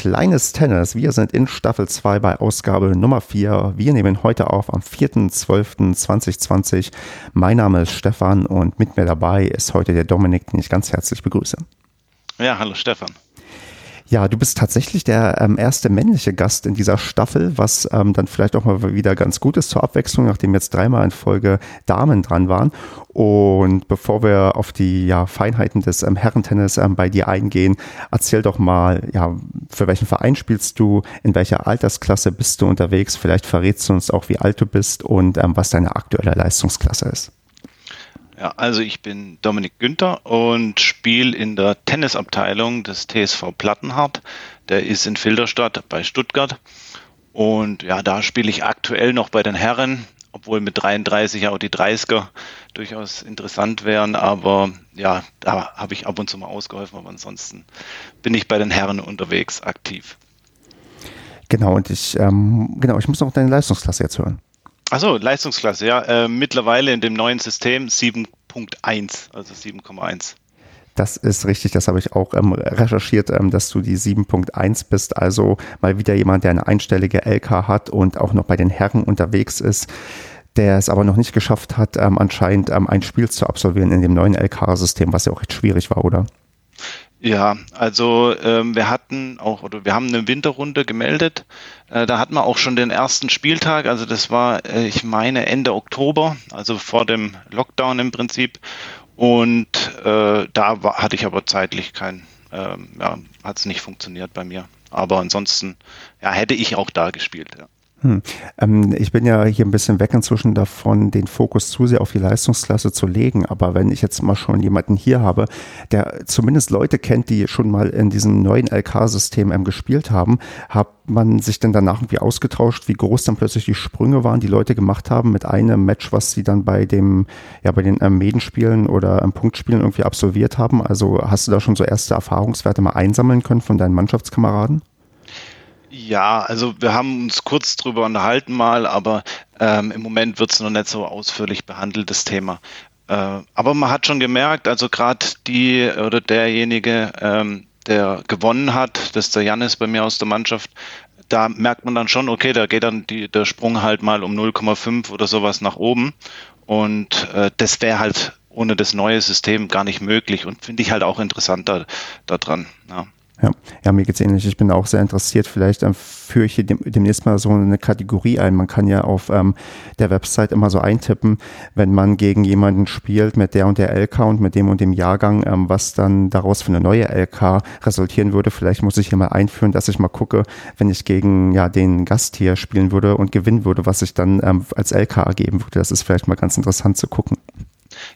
Kleines Tennis. Wir sind in Staffel 2 bei Ausgabe Nummer 4. Wir nehmen heute auf am 4.12.2020. Mein Name ist Stefan und mit mir dabei ist heute der Dominik, den ich ganz herzlich begrüße. Ja, hallo Stefan. Ja, du bist tatsächlich der ähm, erste männliche Gast in dieser Staffel, was ähm, dann vielleicht auch mal wieder ganz gut ist zur Abwechslung, nachdem jetzt dreimal in Folge Damen dran waren. Und bevor wir auf die ja, Feinheiten des ähm, Herrentennis ähm, bei dir eingehen, erzähl doch mal, ja, für welchen Verein spielst du, in welcher Altersklasse bist du unterwegs, vielleicht verrätst du uns auch, wie alt du bist und ähm, was deine aktuelle Leistungsklasse ist. Ja, also ich bin Dominik Günther und spiele in der Tennisabteilung des TSV Plattenhardt. Der ist in Filderstadt bei Stuttgart. Und ja, da spiele ich aktuell noch bei den Herren, obwohl mit 33 auch die 30er durchaus interessant wären. Aber ja, da habe ich ab und zu mal ausgeholfen, aber ansonsten bin ich bei den Herren unterwegs aktiv. Genau, und ich, ähm, genau, ich muss noch deine Leistungsklasse jetzt hören. Achso, Leistungsklasse, ja. Äh, mittlerweile in dem neuen System 7.1, also 7,1. Das ist richtig, das habe ich auch ähm, recherchiert, ähm, dass du die 7.1 bist. Also mal wieder jemand, der eine einstellige LK hat und auch noch bei den Herren unterwegs ist, der es aber noch nicht geschafft hat, ähm, anscheinend ähm, ein Spiel zu absolvieren in dem neuen LK-System, was ja auch recht schwierig war, oder? Ja, also ähm, wir hatten auch, oder wir haben eine Winterrunde gemeldet. Äh, da hatten wir auch schon den ersten Spieltag, also das war, äh, ich meine, Ende Oktober, also vor dem Lockdown im Prinzip. Und äh, da war, hatte ich aber zeitlich kein, ähm, ja, hat es nicht funktioniert bei mir. Aber ansonsten, ja, hätte ich auch da gespielt, ja. Hm. Ähm, ich bin ja hier ein bisschen weg inzwischen davon, den Fokus zu sehr auf die Leistungsklasse zu legen. Aber wenn ich jetzt mal schon jemanden hier habe, der zumindest Leute kennt, die schon mal in diesem neuen LK-System ähm, gespielt haben, hat man sich denn danach irgendwie ausgetauscht, wie groß dann plötzlich die Sprünge waren, die Leute gemacht haben mit einem Match, was sie dann bei dem, ja, bei den ähm, Medenspielen oder ähm, Punktspielen irgendwie absolviert haben? Also hast du da schon so erste Erfahrungswerte mal einsammeln können von deinen Mannschaftskameraden? Ja, also wir haben uns kurz drüber unterhalten mal, aber ähm, im Moment wird es noch nicht so ausführlich behandelt, das Thema. Äh, aber man hat schon gemerkt, also gerade die oder derjenige, ähm, der gewonnen hat, das ist der Janis bei mir aus der Mannschaft, da merkt man dann schon, okay, da geht dann die, der Sprung halt mal um 0,5 oder sowas nach oben. Und äh, das wäre halt ohne das neue System gar nicht möglich und finde ich halt auch interessanter daran. Ja. Ja, ja mir geht's ähnlich. Ich bin auch sehr interessiert. Vielleicht ähm, führe ich hier dem, demnächst mal so eine Kategorie ein. Man kann ja auf ähm, der Website immer so eintippen, wenn man gegen jemanden spielt mit der und der LK und mit dem und dem Jahrgang, ähm, was dann daraus für eine neue LK resultieren würde. Vielleicht muss ich hier mal einführen, dass ich mal gucke, wenn ich gegen ja den Gast hier spielen würde und gewinnen würde, was ich dann ähm, als LK ergeben würde. Das ist vielleicht mal ganz interessant zu gucken.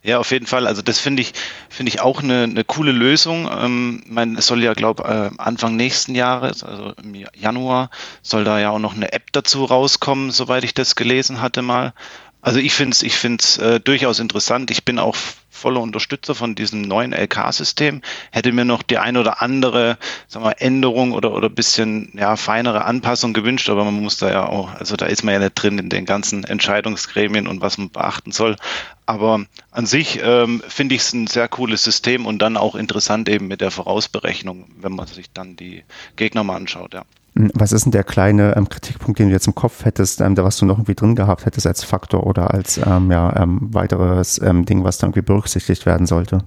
Ja, auf jeden Fall. Also das finde ich, finde ich auch eine, eine coole Lösung. Ähm, mein, es soll ja, glaube äh, Anfang nächsten Jahres, also im Januar, soll da ja auch noch eine App dazu rauskommen, soweit ich das gelesen hatte mal. Also ich finde es ich find's, äh, durchaus interessant. Ich bin auch voller Unterstützer von diesem neuen LK-System. Hätte mir noch die ein oder andere sagen wir, Änderung oder oder bisschen ja, feinere Anpassung gewünscht, aber man muss da ja auch, also da ist man ja nicht drin in den ganzen Entscheidungsgremien und was man beachten soll. Aber an sich ähm, finde ich es ein sehr cooles System und dann auch interessant eben mit der Vorausberechnung, wenn man sich dann die Gegner mal anschaut, ja. Hm, was ist denn der kleine ähm, Kritikpunkt, den du jetzt im Kopf hättest, ähm, da was du noch irgendwie drin gehabt hättest als Faktor oder als ähm, ja, ähm, weiteres ähm, Ding, was da irgendwie berücksichtigt werden sollte?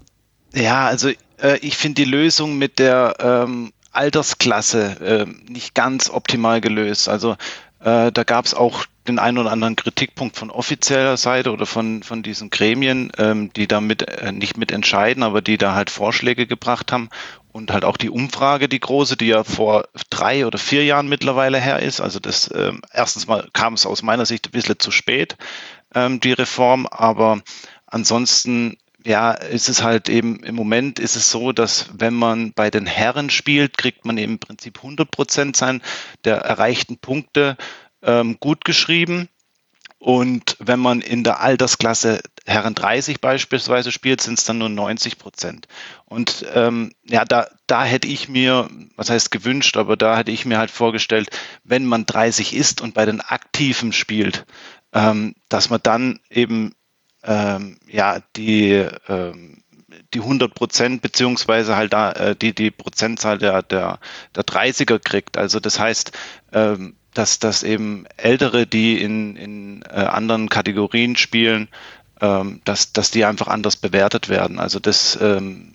Ja, also äh, ich finde die Lösung mit der ähm, Altersklasse äh, nicht ganz optimal gelöst. Also äh, da gab es auch den einen oder anderen Kritikpunkt von offizieller Seite oder von, von diesen Gremien, ähm, die da mit, äh, nicht mit entscheiden, aber die da halt Vorschläge gebracht haben. Und halt auch die Umfrage, die große, die ja vor drei oder vier Jahren mittlerweile her ist. Also das ähm, erstens mal kam es aus meiner Sicht ein bisschen zu spät, ähm, die Reform, aber ansonsten ja, ist es halt eben, im Moment ist es so, dass wenn man bei den Herren spielt, kriegt man eben im Prinzip 100 Prozent sein der erreichten Punkte ähm, gut geschrieben. Und wenn man in der Altersklasse Herren 30 beispielsweise spielt, sind es dann nur 90 Prozent. Und ähm, ja, da, da hätte ich mir, was heißt gewünscht, aber da hätte ich mir halt vorgestellt, wenn man 30 ist und bei den Aktiven spielt, ähm, dass man dann eben ähm, ja die ähm, die 100 Prozent beziehungsweise halt da äh, die die Prozentzahl der der der 30er kriegt. Also das heißt ähm, dass, dass eben Ältere, die in, in äh, anderen Kategorien spielen, ähm, dass, dass die einfach anders bewertet werden. Also das ähm,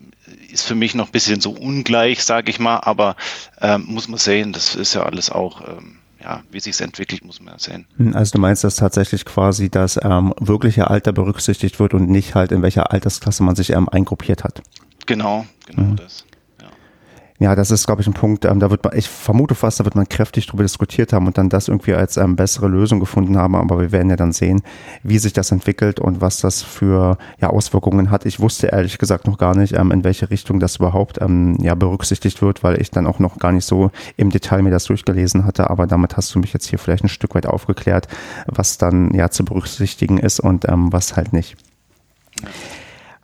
ist für mich noch ein bisschen so ungleich, sage ich mal, aber ähm, muss man sehen, das ist ja alles auch, ähm, ja, wie sich es entwickelt, muss man ja sehen. Also du meinst, dass tatsächlich quasi das ähm, wirkliche Alter berücksichtigt wird und nicht halt in welcher Altersklasse man sich ähm, eingruppiert hat. Genau, genau mhm. das. Ja, das ist, glaube ich, ein Punkt, ähm, da wird man, ich vermute fast, da wird man kräftig drüber diskutiert haben und dann das irgendwie als ähm, bessere Lösung gefunden haben. Aber wir werden ja dann sehen, wie sich das entwickelt und was das für ja, Auswirkungen hat. Ich wusste ehrlich gesagt noch gar nicht, ähm, in welche Richtung das überhaupt ähm, ja, berücksichtigt wird, weil ich dann auch noch gar nicht so im Detail mir das durchgelesen hatte. Aber damit hast du mich jetzt hier vielleicht ein Stück weit aufgeklärt, was dann ja zu berücksichtigen ist und ähm, was halt nicht.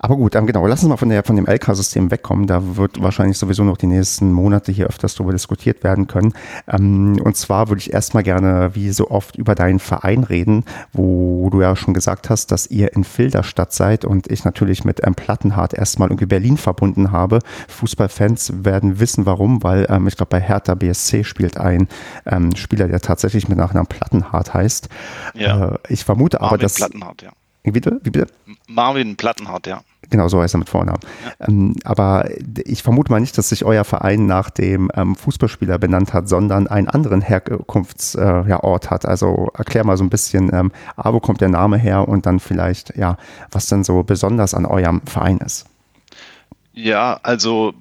Aber gut, ähm, genau, lass uns mal von, der, von dem LK-System wegkommen. Da wird wahrscheinlich sowieso noch die nächsten Monate hier öfters darüber diskutiert werden können. Ähm, und zwar würde ich erstmal gerne, wie so oft, über deinen Verein reden, wo du ja schon gesagt hast, dass ihr in Filderstadt seid und ich natürlich mit ähm, Plattenhardt erstmal irgendwie Berlin verbunden habe. Fußballfans werden wissen, warum, weil ähm, ich glaube, bei Hertha BSC spielt ein ähm, Spieler, der tatsächlich mit Nachnamen Plattenhardt heißt. Ja. Äh, ich vermute Marvin aber, dass. Plattenhardt, ja. Wie bitte? Wie bitte? Marvin Plattenhardt, ja. Genau, so heißt er mit Vornamen. Ja. Ähm, aber ich vermute mal nicht, dass sich euer Verein nach dem ähm, Fußballspieler benannt hat, sondern einen anderen Herkunftsort äh, ja, hat. Also erklär mal so ein bisschen, ähm, A, wo kommt der Name her und dann vielleicht, ja, was denn so besonders an eurem Verein ist. Ja, also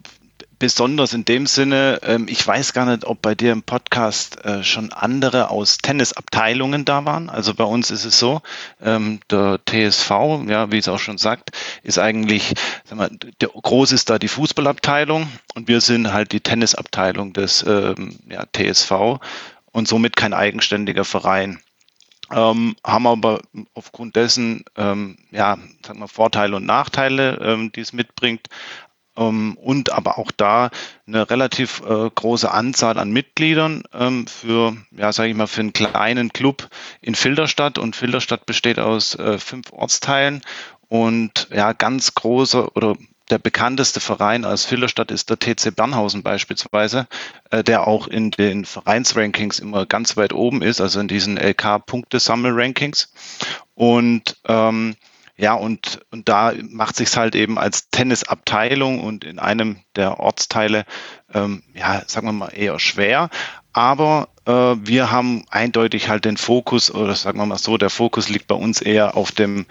besonders in dem Sinne, ähm, ich weiß gar nicht, ob bei dir im Podcast äh, schon andere aus Tennisabteilungen da waren. Also bei uns ist es so, ähm, der TSV, ja, wie es auch schon sagt, ist eigentlich, sag mal, der, groß ist da die Fußballabteilung und wir sind halt die Tennisabteilung des ähm, ja, TSV und somit kein eigenständiger Verein. Ähm, haben aber aufgrund dessen ähm, ja, sagen wir, Vorteile und Nachteile, ähm, die es mitbringt und aber auch da eine relativ äh, große Anzahl an Mitgliedern ähm, für, ja, sage ich mal, für einen kleinen Club in Filderstadt. Und Filderstadt besteht aus äh, fünf Ortsteilen und ja, ganz großer oder der bekannteste Verein aus Filderstadt ist der TC Bernhausen beispielsweise, äh, der auch in den Vereinsrankings immer ganz weit oben ist, also in diesen LK-Punktesammel-Rankings. Und ähm, ja, und, und da macht sich's halt eben als Tennisabteilung und in einem der Ortsteile, ähm, ja, sagen wir mal, eher schwer. Aber äh, wir haben eindeutig halt den Fokus, oder sagen wir mal so, der Fokus liegt bei uns eher auf dem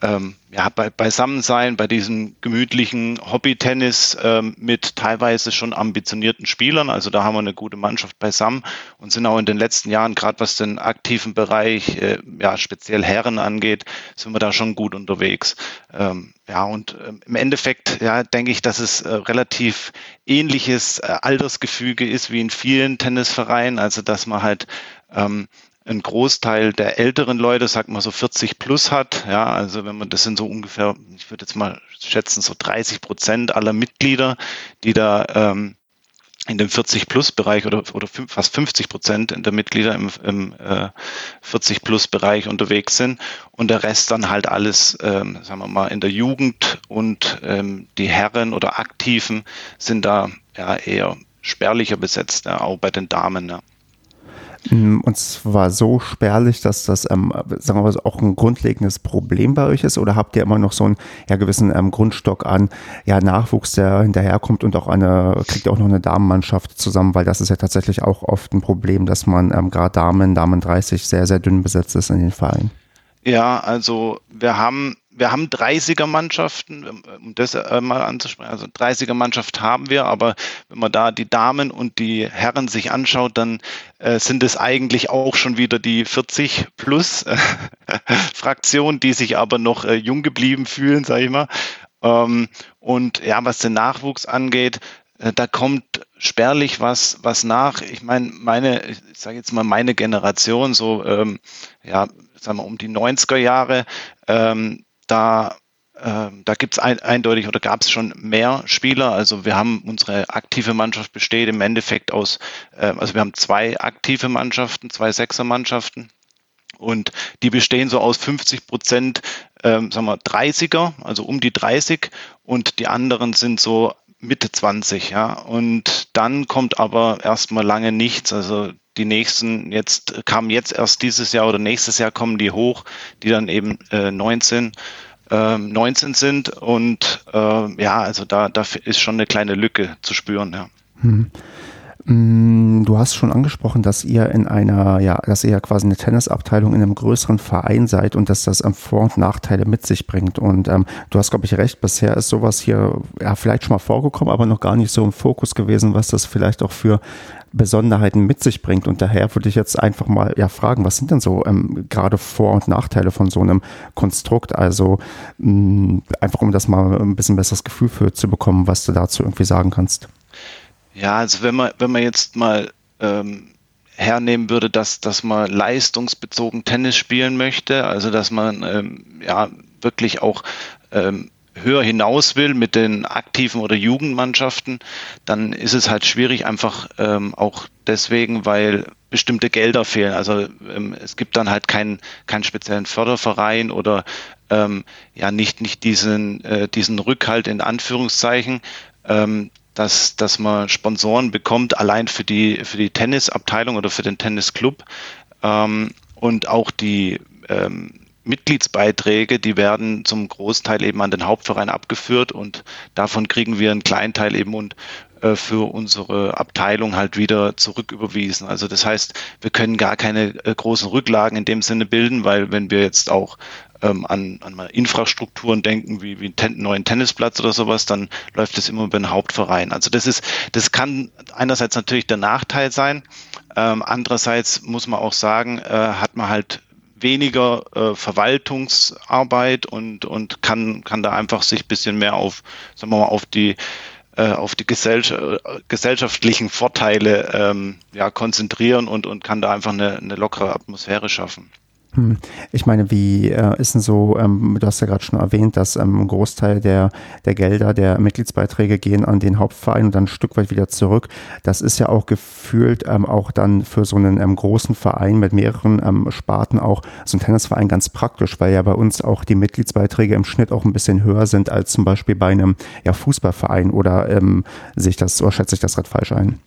ähm, ja, bei, beisammen sein, bei diesem gemütlichen Hobby-Tennis ähm, mit teilweise schon ambitionierten Spielern. Also da haben wir eine gute Mannschaft beisammen und sind auch in den letzten Jahren, gerade was den aktiven Bereich, äh, ja, speziell Herren angeht, sind wir da schon gut unterwegs. Ähm, ja, und ähm, im Endeffekt, ja, denke ich, dass es äh, relativ ähnliches äh, Altersgefüge ist wie in vielen Tennisvereinen. Also dass man halt ähm, ein Großteil der älteren Leute, sagt man so 40 plus hat. Ja, also wenn man, das sind so ungefähr, ich würde jetzt mal schätzen, so 30 Prozent aller Mitglieder, die da ähm, in dem 40-Plus-Bereich oder, oder fast 50 Prozent der Mitglieder im, im äh, 40-Plus-Bereich unterwegs sind und der Rest dann halt alles, ähm, sagen wir mal, in der Jugend und ähm, die Herren oder Aktiven sind da ja eher spärlicher besetzt, ja, auch bei den Damen. Ja. Mm, und zwar so spärlich, dass das, ähm, sagen wir mal, auch ein grundlegendes Problem bei euch ist? Oder habt ihr immer noch so einen ja, gewissen ähm, Grundstock an ja, Nachwuchs, der hinterherkommt und auch eine, kriegt ihr auch noch eine Damenmannschaft zusammen? Weil das ist ja tatsächlich auch oft ein Problem, dass man ähm, gerade Damen, Damen 30 sehr, sehr dünn besetzt ist in den Vereinen. Ja, also wir haben wir haben 30er-Mannschaften, um das äh, mal anzusprechen. Also 30er-Mannschaft haben wir, aber wenn man da die Damen und die Herren sich anschaut, dann äh, sind es eigentlich auch schon wieder die 40 plus äh, Fraktion, die sich aber noch äh, jung geblieben fühlen, sage ich mal. Ähm, und ja, was den Nachwuchs angeht, äh, da kommt spärlich was, was nach. Ich meine, meine, ich sage jetzt mal meine Generation, so ähm, ja, sagen wir um die 90er Jahre, ähm, da ähm, da gibt es ein, eindeutig oder gab es schon mehr Spieler. Also wir haben unsere aktive Mannschaft besteht im Endeffekt aus, äh, also wir haben zwei aktive Mannschaften, zwei Sechser-Mannschaften. Und die bestehen so aus 50 Prozent, ähm, sagen wir, 30er, also um die 30 und die anderen sind so Mitte 20, ja. Und dann kommt aber erstmal lange nichts. Also die nächsten jetzt kamen jetzt erst dieses Jahr oder nächstes Jahr kommen die hoch, die dann eben äh, 19 19 ähm, sind und äh, ja, also da, da ist schon eine kleine Lücke zu spüren. Ja. Hm. Du hast schon angesprochen, dass ihr in einer, ja, dass ihr ja quasi eine Tennisabteilung in einem größeren Verein seid und dass das ähm, Vor- und Nachteile mit sich bringt. Und ähm, du hast, glaube ich, recht, bisher ist sowas hier ja vielleicht schon mal vorgekommen, aber noch gar nicht so im Fokus gewesen, was das vielleicht auch für Besonderheiten mit sich bringt. Und daher würde ich jetzt einfach mal ja fragen, was sind denn so ähm, gerade Vor- und Nachteile von so einem Konstrukt? Also mh, mm, einfach um das mal ein bisschen besseres Gefühl für zu bekommen, was du dazu irgendwie sagen kannst. Ja, also wenn man, wenn man jetzt mal ähm, hernehmen würde, dass, dass man leistungsbezogen Tennis spielen möchte, also dass man ähm, ja wirklich auch ähm, höher hinaus will mit den aktiven oder Jugendmannschaften, dann ist es halt schwierig, einfach ähm, auch deswegen, weil bestimmte Gelder fehlen. Also ähm, es gibt dann halt keinen keinen speziellen Förderverein oder ähm, ja nicht nicht diesen äh, diesen Rückhalt in Anführungszeichen, ähm, dass, dass man Sponsoren bekommt, allein für die, für die Tennisabteilung oder für den Tennisclub. Ähm, und auch die ähm, Mitgliedsbeiträge, die werden zum Großteil eben an den Hauptverein abgeführt und davon kriegen wir einen kleinen Teil eben und äh, für unsere Abteilung halt wieder zurücküberwiesen. Also das heißt, wir können gar keine äh, großen Rücklagen in dem Sinne bilden, weil wenn wir jetzt auch ähm, an, an Infrastrukturen denken, wie, wie einen ten, neuen Tennisplatz oder sowas, dann läuft das immer über den Hauptverein. Also das ist, das kann einerseits natürlich der Nachteil sein, ähm, andererseits muss man auch sagen, äh, hat man halt weniger äh, Verwaltungsarbeit und, und kann, kann da einfach sich bisschen mehr auf, sagen wir mal, auf die äh, auf die gesell gesellschaftlichen Vorteile ähm, ja, konzentrieren und, und kann da einfach eine, eine lockere Atmosphäre schaffen. Hm. Ich meine, wie äh, ist denn so, ähm, du hast ja gerade schon erwähnt, dass ähm, ein Großteil der, der Gelder, der Mitgliedsbeiträge gehen an den Hauptverein und dann ein Stück weit wieder zurück. Das ist ja auch gefühlt ähm, auch dann für so einen ähm, großen Verein mit mehreren ähm, Sparten auch so ein Tennisverein ganz praktisch, weil ja bei uns auch die Mitgliedsbeiträge im Schnitt auch ein bisschen höher sind als zum Beispiel bei einem ja, Fußballverein oder ähm, sich das, oder schätze ich das gerade falsch ein?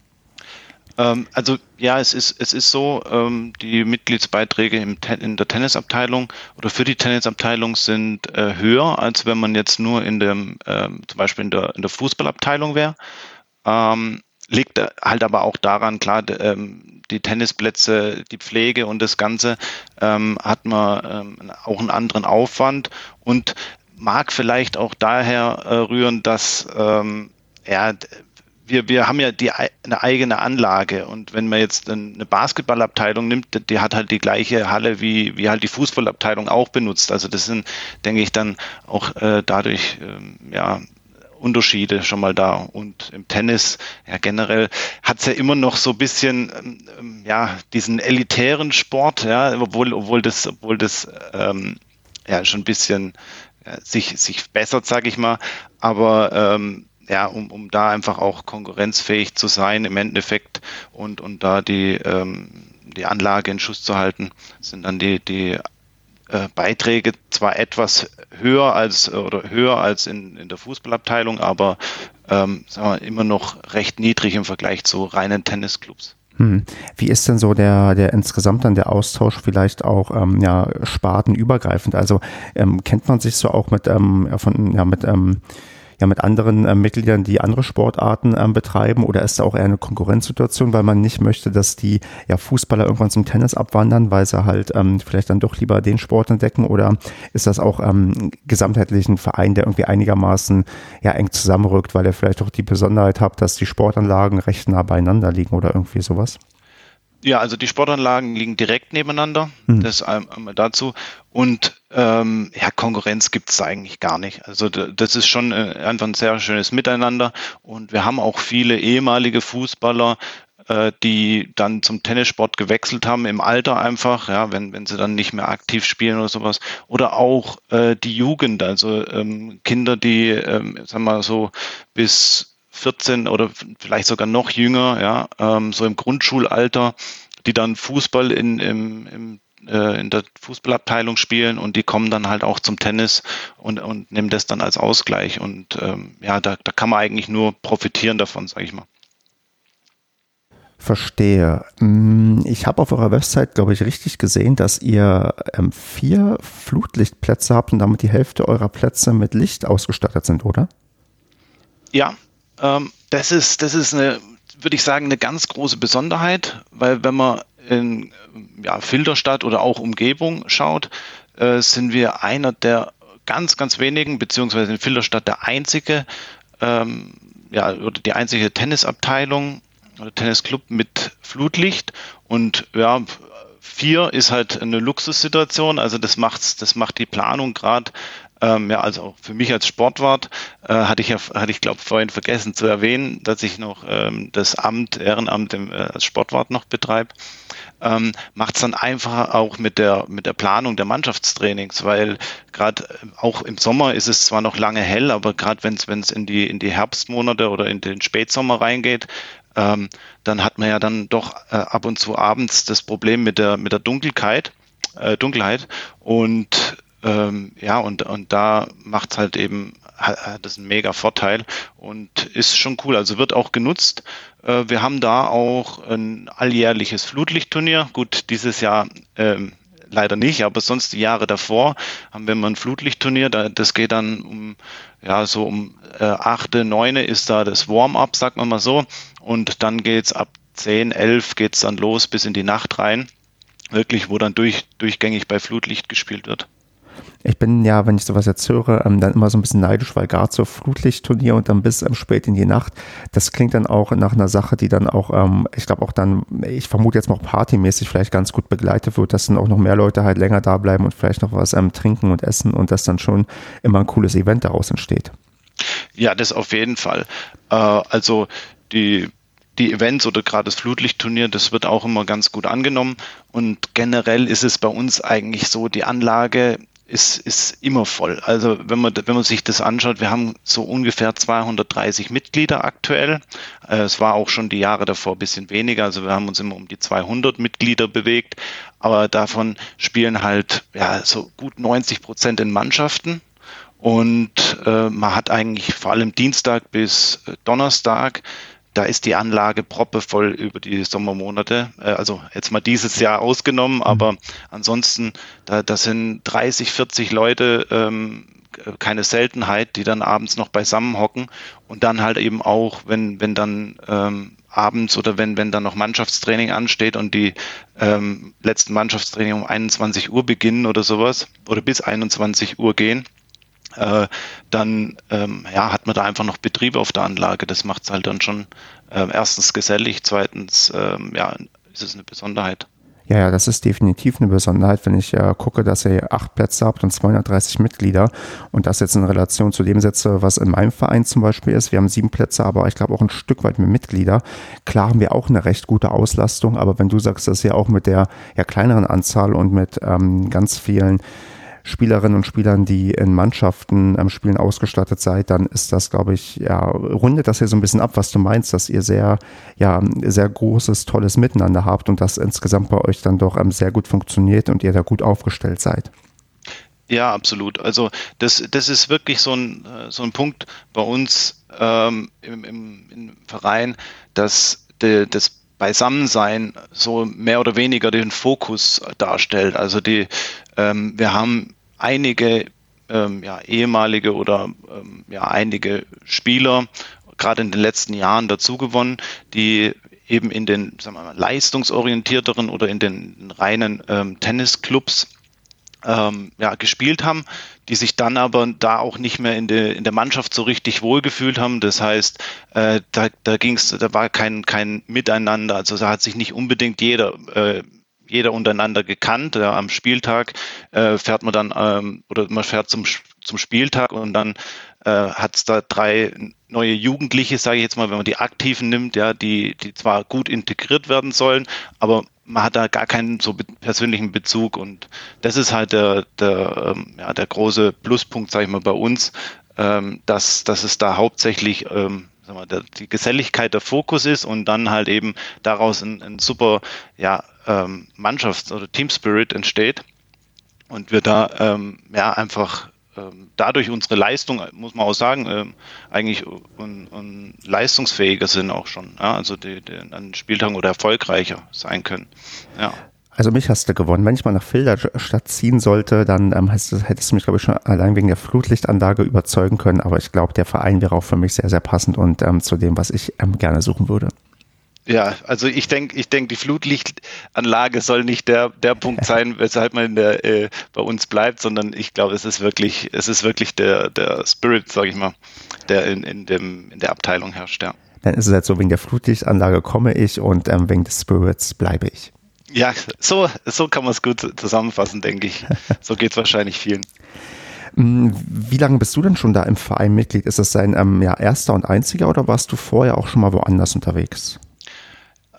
Ähm, also ja, es ist, es ist so, ähm, die Mitgliedsbeiträge im in der Tennisabteilung oder für die Tennisabteilung sind äh, höher, als wenn man jetzt nur in dem, ähm, zum Beispiel in der, in der Fußballabteilung wäre. Ähm, liegt halt aber auch daran, klar, ähm, die Tennisplätze, die Pflege und das Ganze ähm, hat man auch einen anderen Aufwand und mag vielleicht auch daher äh, rühren, dass ja, wir, wir haben ja die, eine eigene Anlage und wenn man jetzt eine Basketballabteilung nimmt, die hat halt die gleiche Halle wie, wie halt die Fußballabteilung auch benutzt. Also das sind, denke ich, dann auch äh, dadurch ähm, ja Unterschiede schon mal da. Und im Tennis, ja generell, hat es ja immer noch so ein bisschen ähm, ja, diesen elitären Sport, ja, obwohl, obwohl das, obwohl das ähm, ja schon ein bisschen ja, sich, sich bessert, sage ich mal. Aber ähm, ja, um, um da einfach auch konkurrenzfähig zu sein im Endeffekt und, und da die, ähm, die Anlage in Schuss zu halten, sind dann die, die äh, Beiträge zwar etwas höher als oder höher als in, in der Fußballabteilung, aber ähm, sagen wir, immer noch recht niedrig im Vergleich zu reinen Tennisclubs. Hm. Wie ist denn so der, der insgesamt dann der Austausch vielleicht auch ähm, ja, spartenübergreifend? Also ähm, kennt man sich so auch mit, ähm, von, ja, mit ähm, ja mit anderen äh, Mitgliedern, die andere Sportarten ähm, betreiben? Oder ist da auch eher eine Konkurrenzsituation, weil man nicht möchte, dass die ja, Fußballer irgendwann zum Tennis abwandern, weil sie halt ähm, vielleicht dann doch lieber den Sport entdecken? Oder ist das auch ähm, gesamtheitlich ein Verein, der irgendwie einigermaßen ja, eng zusammenrückt, weil er vielleicht auch die Besonderheit hat, dass die Sportanlagen recht nah beieinander liegen oder irgendwie sowas? Ja, also die Sportanlagen liegen direkt nebeneinander. Mhm. Das einmal dazu. Und ähm, ja, Konkurrenz gibt es eigentlich gar nicht. Also das ist schon äh, einfach ein sehr schönes Miteinander. Und wir haben auch viele ehemalige Fußballer, äh, die dann zum Tennissport gewechselt haben im Alter einfach, ja, wenn, wenn sie dann nicht mehr aktiv spielen oder sowas. Oder auch äh, die Jugend, also ähm, Kinder, die, ähm, sagen wir mal so, bis 14 oder vielleicht sogar noch jünger, ja, ähm, so im Grundschulalter, die dann Fußball in, im, im äh, in der Fußballabteilung spielen und die kommen dann halt auch zum Tennis und, und nehmen das dann als Ausgleich. Und ähm, ja, da, da kann man eigentlich nur profitieren davon, sage ich mal. Verstehe. Mm, ich habe auf eurer Website, glaube ich, richtig gesehen, dass ihr ähm, vier Flutlichtplätze habt und damit die Hälfte eurer Plätze mit Licht ausgestattet sind, oder? Ja, das ist, das ist eine, würde ich sagen, eine ganz große Besonderheit, weil wenn man in ja, Filderstadt oder auch Umgebung schaut, äh, sind wir einer der ganz, ganz wenigen, beziehungsweise in Filderstadt der einzige, ähm, ja, oder die einzige Tennisabteilung oder Tennisclub mit Flutlicht. Und ja, vier ist halt eine Luxussituation, also das macht's, das macht die Planung gerade ähm, ja, also für mich als Sportwart äh, hatte ich ja, hatte ich glaube vorhin vergessen zu erwähnen, dass ich noch ähm, das Amt, Ehrenamt im, äh, als Sportwart noch betreibe. Ähm, macht es dann einfacher auch mit der mit der Planung der Mannschaftstrainings, weil gerade äh, auch im Sommer ist es zwar noch lange hell, aber gerade wenn es in die in die Herbstmonate oder in den Spätsommer reingeht, ähm, dann hat man ja dann doch äh, ab und zu abends das Problem mit der mit der Dunkelheit, äh, Dunkelheit und ähm, ja, und, und da macht es halt eben, hat das einen mega Vorteil und ist schon cool. Also wird auch genutzt. Äh, wir haben da auch ein alljährliches Flutlichtturnier. Gut, dieses Jahr ähm, leider nicht, aber sonst die Jahre davor haben wir mal ein Flutlichtturnier. Das geht dann um, ja, so um äh, 8., 9. ist da das Warm-up, sagt man mal so. Und dann geht's ab 10, 11 geht's dann los bis in die Nacht rein. Wirklich, wo dann durch, durchgängig bei Flutlicht gespielt wird. Ich bin ja, wenn ich sowas jetzt höre, ähm, dann immer so ein bisschen neidisch, weil gerade so Flutlichtturnier und dann bis ähm, spät in die Nacht, das klingt dann auch nach einer Sache, die dann auch, ähm, ich glaube auch dann, ich vermute jetzt noch partymäßig vielleicht ganz gut begleitet wird, dass dann auch noch mehr Leute halt länger da bleiben und vielleicht noch was ähm, trinken und essen und dass dann schon immer ein cooles Event daraus entsteht. Ja, das auf jeden Fall. Äh, also die die Events oder gerade das Flutlichtturnier, das wird auch immer ganz gut angenommen. Und generell ist es bei uns eigentlich so, die Anlage ist, ist immer voll. Also wenn man, wenn man sich das anschaut, wir haben so ungefähr 230 Mitglieder aktuell. Äh, es war auch schon die Jahre davor ein bisschen weniger. Also wir haben uns immer um die 200 Mitglieder bewegt. Aber davon spielen halt ja, so gut 90 Prozent in Mannschaften. Und äh, man hat eigentlich vor allem Dienstag bis Donnerstag da ist die Anlage proppevoll über die Sommermonate. Äh, also jetzt mal dieses Jahr ausgenommen, mhm. aber ansonsten, da, da sind 30, 40 Leute, ähm, keine Seltenheit, die dann abends noch beisammen hocken und dann halt eben auch, wenn, wenn dann ähm, abends oder wenn, wenn dann noch Mannschaftstraining ansteht und die ähm, letzten Mannschaftstraining um 21 Uhr beginnen oder sowas oder bis 21 Uhr gehen, äh, dann ähm, ja, hat man da einfach noch Betrieb auf der Anlage. Das macht es halt dann schon äh, erstens gesellig, zweitens ähm, ja, ist es eine Besonderheit. Ja, ja, das ist definitiv eine Besonderheit, wenn ich äh, gucke, dass ihr acht Plätze habt und 230 Mitglieder und das jetzt in Relation zu dem setze, was in meinem Verein zum Beispiel ist. Wir haben sieben Plätze, aber ich glaube auch ein Stück weit mehr Mitglieder. Klar haben wir auch eine recht gute Auslastung, aber wenn du sagst, dass ihr auch mit der ja, kleineren Anzahl und mit ähm, ganz vielen Spielerinnen und Spielern, die in Mannschaften am Spielen ausgestattet seid, dann ist das, glaube ich, ja, rundet das hier so ein bisschen ab, was du meinst, dass ihr sehr, ja, sehr großes, tolles Miteinander habt und das insgesamt bei euch dann doch ähm, sehr gut funktioniert und ihr da gut aufgestellt seid. Ja, absolut. Also das, das ist wirklich so ein, äh, so ein Punkt bei uns ähm, im, im, im Verein, dass de, das Beisammensein so mehr oder weniger den Fokus darstellt. Also die, ähm, wir haben einige ähm, ja, ehemalige oder ähm, ja, einige Spieler gerade in den letzten Jahren dazu gewonnen, die eben in den sagen wir mal, leistungsorientierteren oder in den reinen ähm, Tennisclubs ähm, ja, gespielt haben, die sich dann aber da auch nicht mehr in, de, in der Mannschaft so richtig wohlgefühlt haben. Das heißt, äh, da, da ging's, da war kein, kein Miteinander. Also da hat sich nicht unbedingt jeder äh, jeder untereinander gekannt. Ja, am Spieltag äh, fährt man dann ähm, oder man fährt zum, zum Spieltag und dann äh, hat es da drei neue Jugendliche, sage ich jetzt mal, wenn man die Aktiven nimmt, ja, die, die zwar gut integriert werden sollen, aber man hat da gar keinen so persönlichen Bezug und das ist halt der, der, ähm, ja, der große Pluspunkt, sage ich mal, bei uns, ähm, dass, dass es da hauptsächlich ähm, mal, der, die Geselligkeit der Fokus ist und dann halt eben daraus ein, ein super ja, Mannschafts- oder Team Spirit entsteht und wir da ja einfach dadurch unsere Leistung, muss man auch sagen, ähm, eigentlich un, un leistungsfähiger sind auch schon. Ja? Also die, die an Spieltagen oder erfolgreicher sein können. Ja. Also mich hast du gewonnen. Wenn ich mal nach Filderstadt ziehen sollte, dann ähm, hättest du mich, glaube ich, schon allein wegen der Flutlichtanlage überzeugen können. Aber ich glaube, der Verein wäre auch für mich sehr, sehr passend und ähm, zu dem, was ich ähm, gerne suchen würde. Ja, also ich denke, ich denke, die Flutlichtanlage soll nicht der, der Punkt sein, weshalb man der, äh, bei uns bleibt, sondern ich glaube, es ist wirklich, es ist wirklich der, der Spirit, sage ich mal, der in, in, dem, in der Abteilung herrscht, ja. Dann ist es halt so, wegen der Flutlichtanlage komme ich und ähm, wegen des Spirits bleibe ich. Ja, so, so kann man es gut zusammenfassen, denke ich. So geht es wahrscheinlich vielen. Mm, wie lange bist du denn schon da im Verein Mitglied? Ist das dein ähm, ja, erster und einziger oder warst du vorher auch schon mal woanders unterwegs?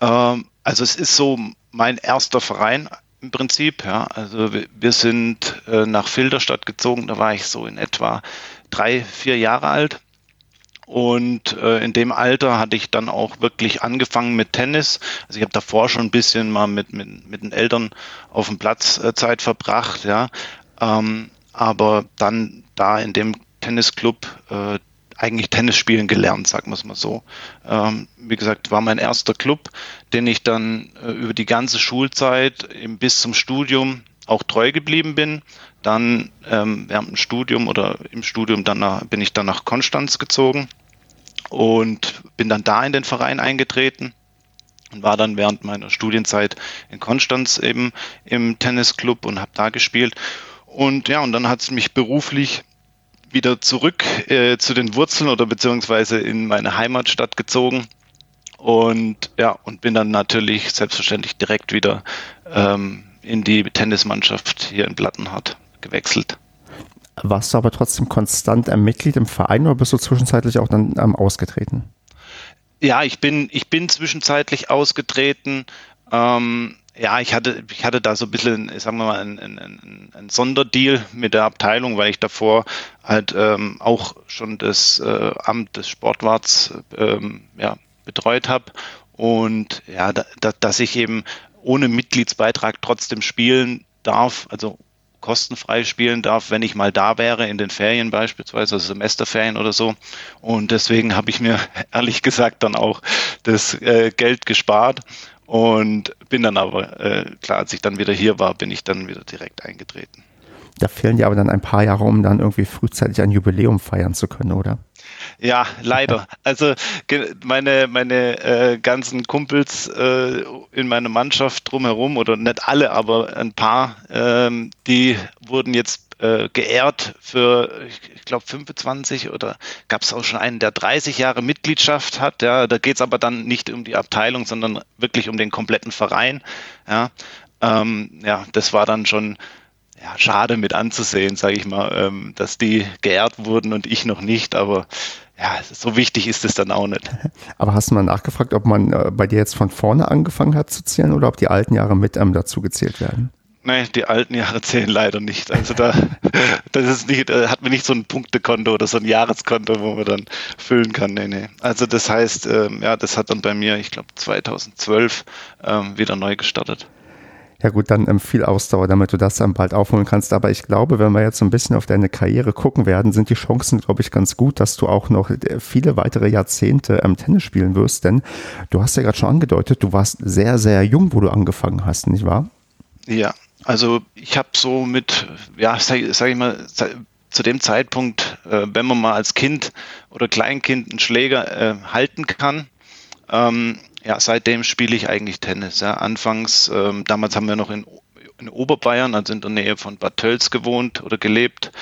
Ähm, also es ist so mein erster Verein im Prinzip. Ja. Also wir, sind äh, nach Filderstadt gezogen, da war ich so in etwa drei, vier Jahre alt. Und äh, in dem Alter hatte ich dann auch wirklich angefangen mit Tennis. Also ich habe davor schon ein bisschen mal mit, mit, mit den Eltern auf dem Platz äh, Zeit verbracht, ja. Ähm, aber dann da in dem Tennisclub äh, eigentlich Tennis spielen gelernt, sagen wir es mal so. Ähm, wie gesagt, war mein erster Club, den ich dann äh, über die ganze Schulzeit bis zum Studium auch treu geblieben bin. Dann ähm, während dem Studium oder im Studium dann nach, bin ich dann nach Konstanz gezogen und bin dann da in den Verein eingetreten und war dann während meiner Studienzeit in Konstanz eben im Tennisclub und habe da gespielt. Und ja, und dann hat es mich beruflich wieder zurück äh, zu den Wurzeln oder beziehungsweise in meine Heimatstadt gezogen. Und ja, und bin dann natürlich selbstverständlich direkt wieder ähm, in die Tennismannschaft hier in Plattenhardt gewechselt. Warst du aber trotzdem konstant ein Mitglied im Verein oder bist du zwischenzeitlich auch dann ähm, ausgetreten? Ja, ich bin, ich bin zwischenzeitlich ausgetreten. Ähm, ja, ich hatte, ich hatte da so ein bisschen, sagen wir mal, ein, ein, ein Sonderdeal mit der Abteilung, weil ich davor halt ähm, auch schon das äh, Amt des Sportwarts ähm, ja, betreut habe. Und ja, da, da, dass ich eben ohne Mitgliedsbeitrag trotzdem spielen darf, also kostenfrei spielen darf, wenn ich mal da wäre, in den Ferien beispielsweise, also Semesterferien oder so. Und deswegen habe ich mir ehrlich gesagt dann auch das äh, Geld gespart und bin dann aber, äh, klar, als ich dann wieder hier war, bin ich dann wieder direkt eingetreten. Da fehlen dir aber dann ein paar Jahre, um dann irgendwie frühzeitig ein Jubiläum feiern zu können, oder? Ja, leider. Also meine, meine äh, ganzen Kumpels äh, in meiner Mannschaft drumherum, oder nicht alle, aber ein paar, ähm, die wurden jetzt äh, geehrt für, ich glaube, 25 oder gab es auch schon einen, der 30 Jahre Mitgliedschaft hat. Ja, da geht es aber dann nicht um die Abteilung, sondern wirklich um den kompletten Verein. Ja, ähm, ja das war dann schon ja, schade mit anzusehen, sage ich mal, ähm, dass die geehrt wurden und ich noch nicht, aber ja, so wichtig ist es dann auch nicht. Aber hast du mal nachgefragt, ob man äh, bei dir jetzt von vorne angefangen hat zu zählen oder ob die alten Jahre mit ähm, dazu gezählt werden? Nee, die alten Jahre zählen leider nicht. Also da, das ist nicht, da hat man nicht so ein Punktekonto oder so ein Jahreskonto, wo man dann füllen kann. Nee, nee. Also das heißt, ähm, ja, das hat dann bei mir, ich glaube 2012 ähm, wieder neu gestartet. Ja gut, dann ähm, viel Ausdauer, damit du das dann bald aufholen kannst. Aber ich glaube, wenn wir jetzt so ein bisschen auf deine Karriere gucken werden, sind die Chancen, glaube ich, ganz gut, dass du auch noch äh, viele weitere Jahrzehnte ähm, Tennis spielen wirst. Denn du hast ja gerade schon angedeutet, du warst sehr, sehr jung, wo du angefangen hast, nicht wahr? Ja, also ich habe so mit, ja, sage sag ich mal, zu dem Zeitpunkt, äh, wenn man mal als Kind oder Kleinkind einen Schläger äh, halten kann, ähm, ja, seitdem spiele ich eigentlich Tennis. Ja. Anfangs, ähm, damals haben wir noch in, in Oberbayern, also in der Nähe von Bad Tölz gewohnt oder gelebt.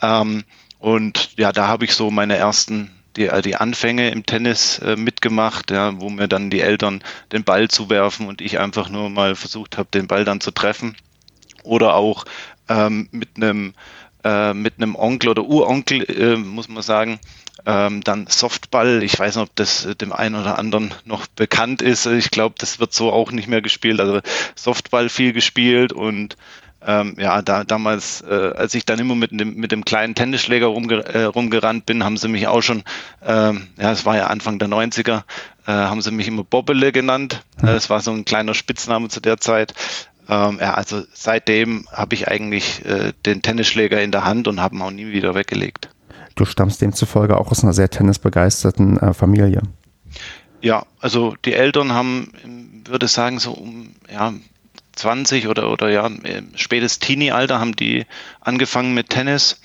Ähm, und ja, da habe ich so meine ersten die, äh, die Anfänge im Tennis äh, mitgemacht, ja, wo mir dann die Eltern den Ball zuwerfen und ich einfach nur mal versucht habe, den Ball dann zu treffen. Oder auch ähm, mit einem äh, mit einem Onkel oder Uronkel, äh, muss man sagen, ähm, dann Softball. Ich weiß nicht, ob das dem einen oder anderen noch bekannt ist. Ich glaube, das wird so auch nicht mehr gespielt. Also Softball viel gespielt und ähm, ja, da damals, äh, als ich dann immer mit dem, mit dem kleinen Tennisschläger rumge äh, rumgerannt bin, haben sie mich auch schon, ähm, ja, es war ja Anfang der 90er, äh, haben sie mich immer Bobbele genannt. Mhm. Das war so ein kleiner Spitzname zu der Zeit. Ähm, ja, also seitdem habe ich eigentlich äh, den Tennisschläger in der Hand und habe ihn auch nie wieder weggelegt. Du stammst demzufolge auch aus einer sehr tennisbegeisterten äh, Familie. Ja, also die Eltern haben, würde ich sagen, so um ja, 20 oder, oder ja, spätes Teenie-Alter haben die angefangen mit Tennis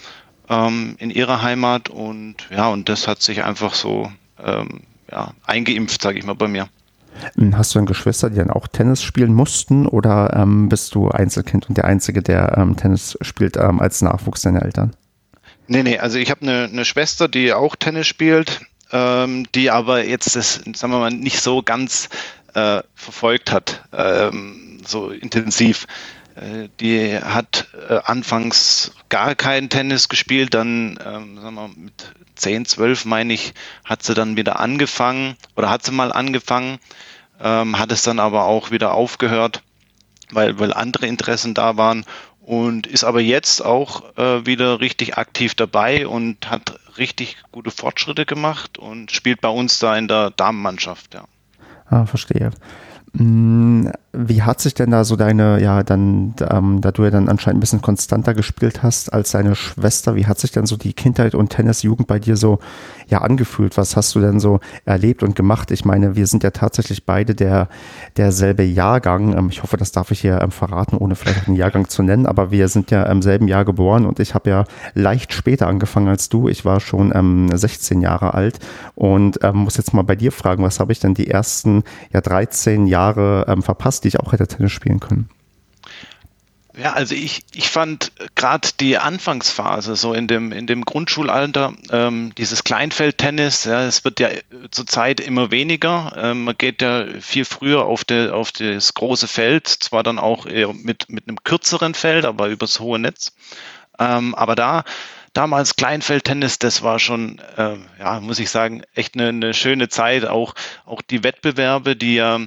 ähm, in ihrer Heimat und ja, und das hat sich einfach so ähm, ja, eingeimpft, sage ich mal, bei mir. Hm, hast du dann Geschwister, die dann auch Tennis spielen mussten oder ähm, bist du Einzelkind und der Einzige, der ähm, Tennis spielt ähm, als Nachwuchs deiner Eltern? Nee, nee, also ich habe eine, eine Schwester, die auch Tennis spielt, ähm, die aber jetzt das, sagen wir mal, nicht so ganz äh, verfolgt hat, ähm, so intensiv. Äh, die hat äh, anfangs gar keinen Tennis gespielt, dann ähm, sagen wir, mit 10, 12 meine ich, hat sie dann wieder angefangen oder hat sie mal angefangen, ähm, hat es dann aber auch wieder aufgehört, weil, weil andere Interessen da waren und ist aber jetzt auch äh, wieder richtig aktiv dabei und hat richtig gute Fortschritte gemacht und spielt bei uns da in der Damenmannschaft, ja. Ah, verstehe. Wie hat sich denn da so deine, ja, dann, ähm, da du ja dann anscheinend ein bisschen konstanter gespielt hast als deine Schwester, wie hat sich denn so die Kindheit und Tennisjugend bei dir so, ja, angefühlt? Was hast du denn so erlebt und gemacht? Ich meine, wir sind ja tatsächlich beide der, derselbe Jahrgang. Ähm, ich hoffe, das darf ich hier ähm, verraten, ohne vielleicht einen Jahrgang zu nennen, aber wir sind ja im selben Jahr geboren und ich habe ja leicht später angefangen als du. Ich war schon ähm, 16 Jahre alt und ähm, muss jetzt mal bei dir fragen, was habe ich denn die ersten, ja, 13 Jahre ähm, verpasst, die ich auch hätte Tennis spielen können? Ja, also ich, ich fand gerade die Anfangsphase, so in dem, in dem Grundschulalter, ähm, dieses Kleinfeldtennis, ja, es wird ja zurzeit immer weniger. Ähm, man geht ja viel früher auf, de, auf das große Feld, zwar dann auch mit, mit einem kürzeren Feld, aber übers hohe Netz. Ähm, aber da, damals Kleinfeldtennis, das war schon, äh, ja, muss ich sagen, echt eine, eine schöne Zeit. Auch, auch die Wettbewerbe, die ja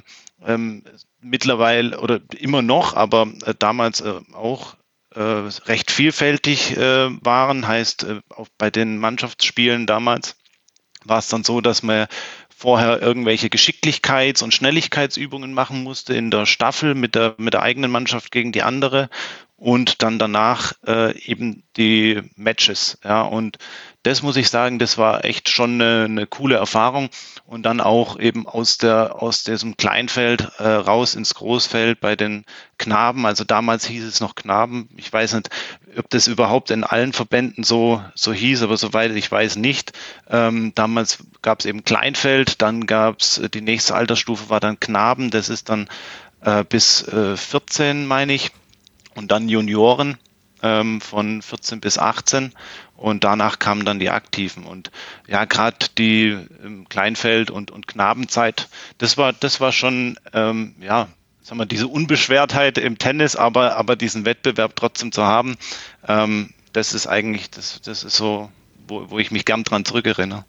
ähm, mittlerweile oder immer noch, aber äh, damals äh, auch äh, recht vielfältig äh, waren. Heißt, äh, auch bei den Mannschaftsspielen damals war es dann so, dass man vorher irgendwelche Geschicklichkeits- und Schnelligkeitsübungen machen musste in der Staffel mit der, mit der eigenen Mannschaft gegen die andere und dann danach äh, eben die Matches. Ja, und das muss ich sagen, das war echt schon eine, eine coole Erfahrung. Und dann auch eben aus der aus diesem Kleinfeld äh, raus ins Großfeld bei den Knaben. Also damals hieß es noch Knaben. Ich weiß nicht, ob das überhaupt in allen Verbänden so so hieß, aber soweit ich weiß nicht. Ähm, damals gab es eben Kleinfeld, dann gab es die nächste Altersstufe war dann Knaben. Das ist dann äh, bis äh, 14, meine ich und dann Junioren ähm, von 14 bis 18 und danach kamen dann die Aktiven. Und ja gerade die ähm, Kleinfeld und und Knabenzeit das war das war schon ähm, ja sagen wir diese Unbeschwertheit im Tennis aber aber diesen Wettbewerb trotzdem zu haben ähm, das ist eigentlich das das ist so wo, wo ich mich gern dran zurückerinnere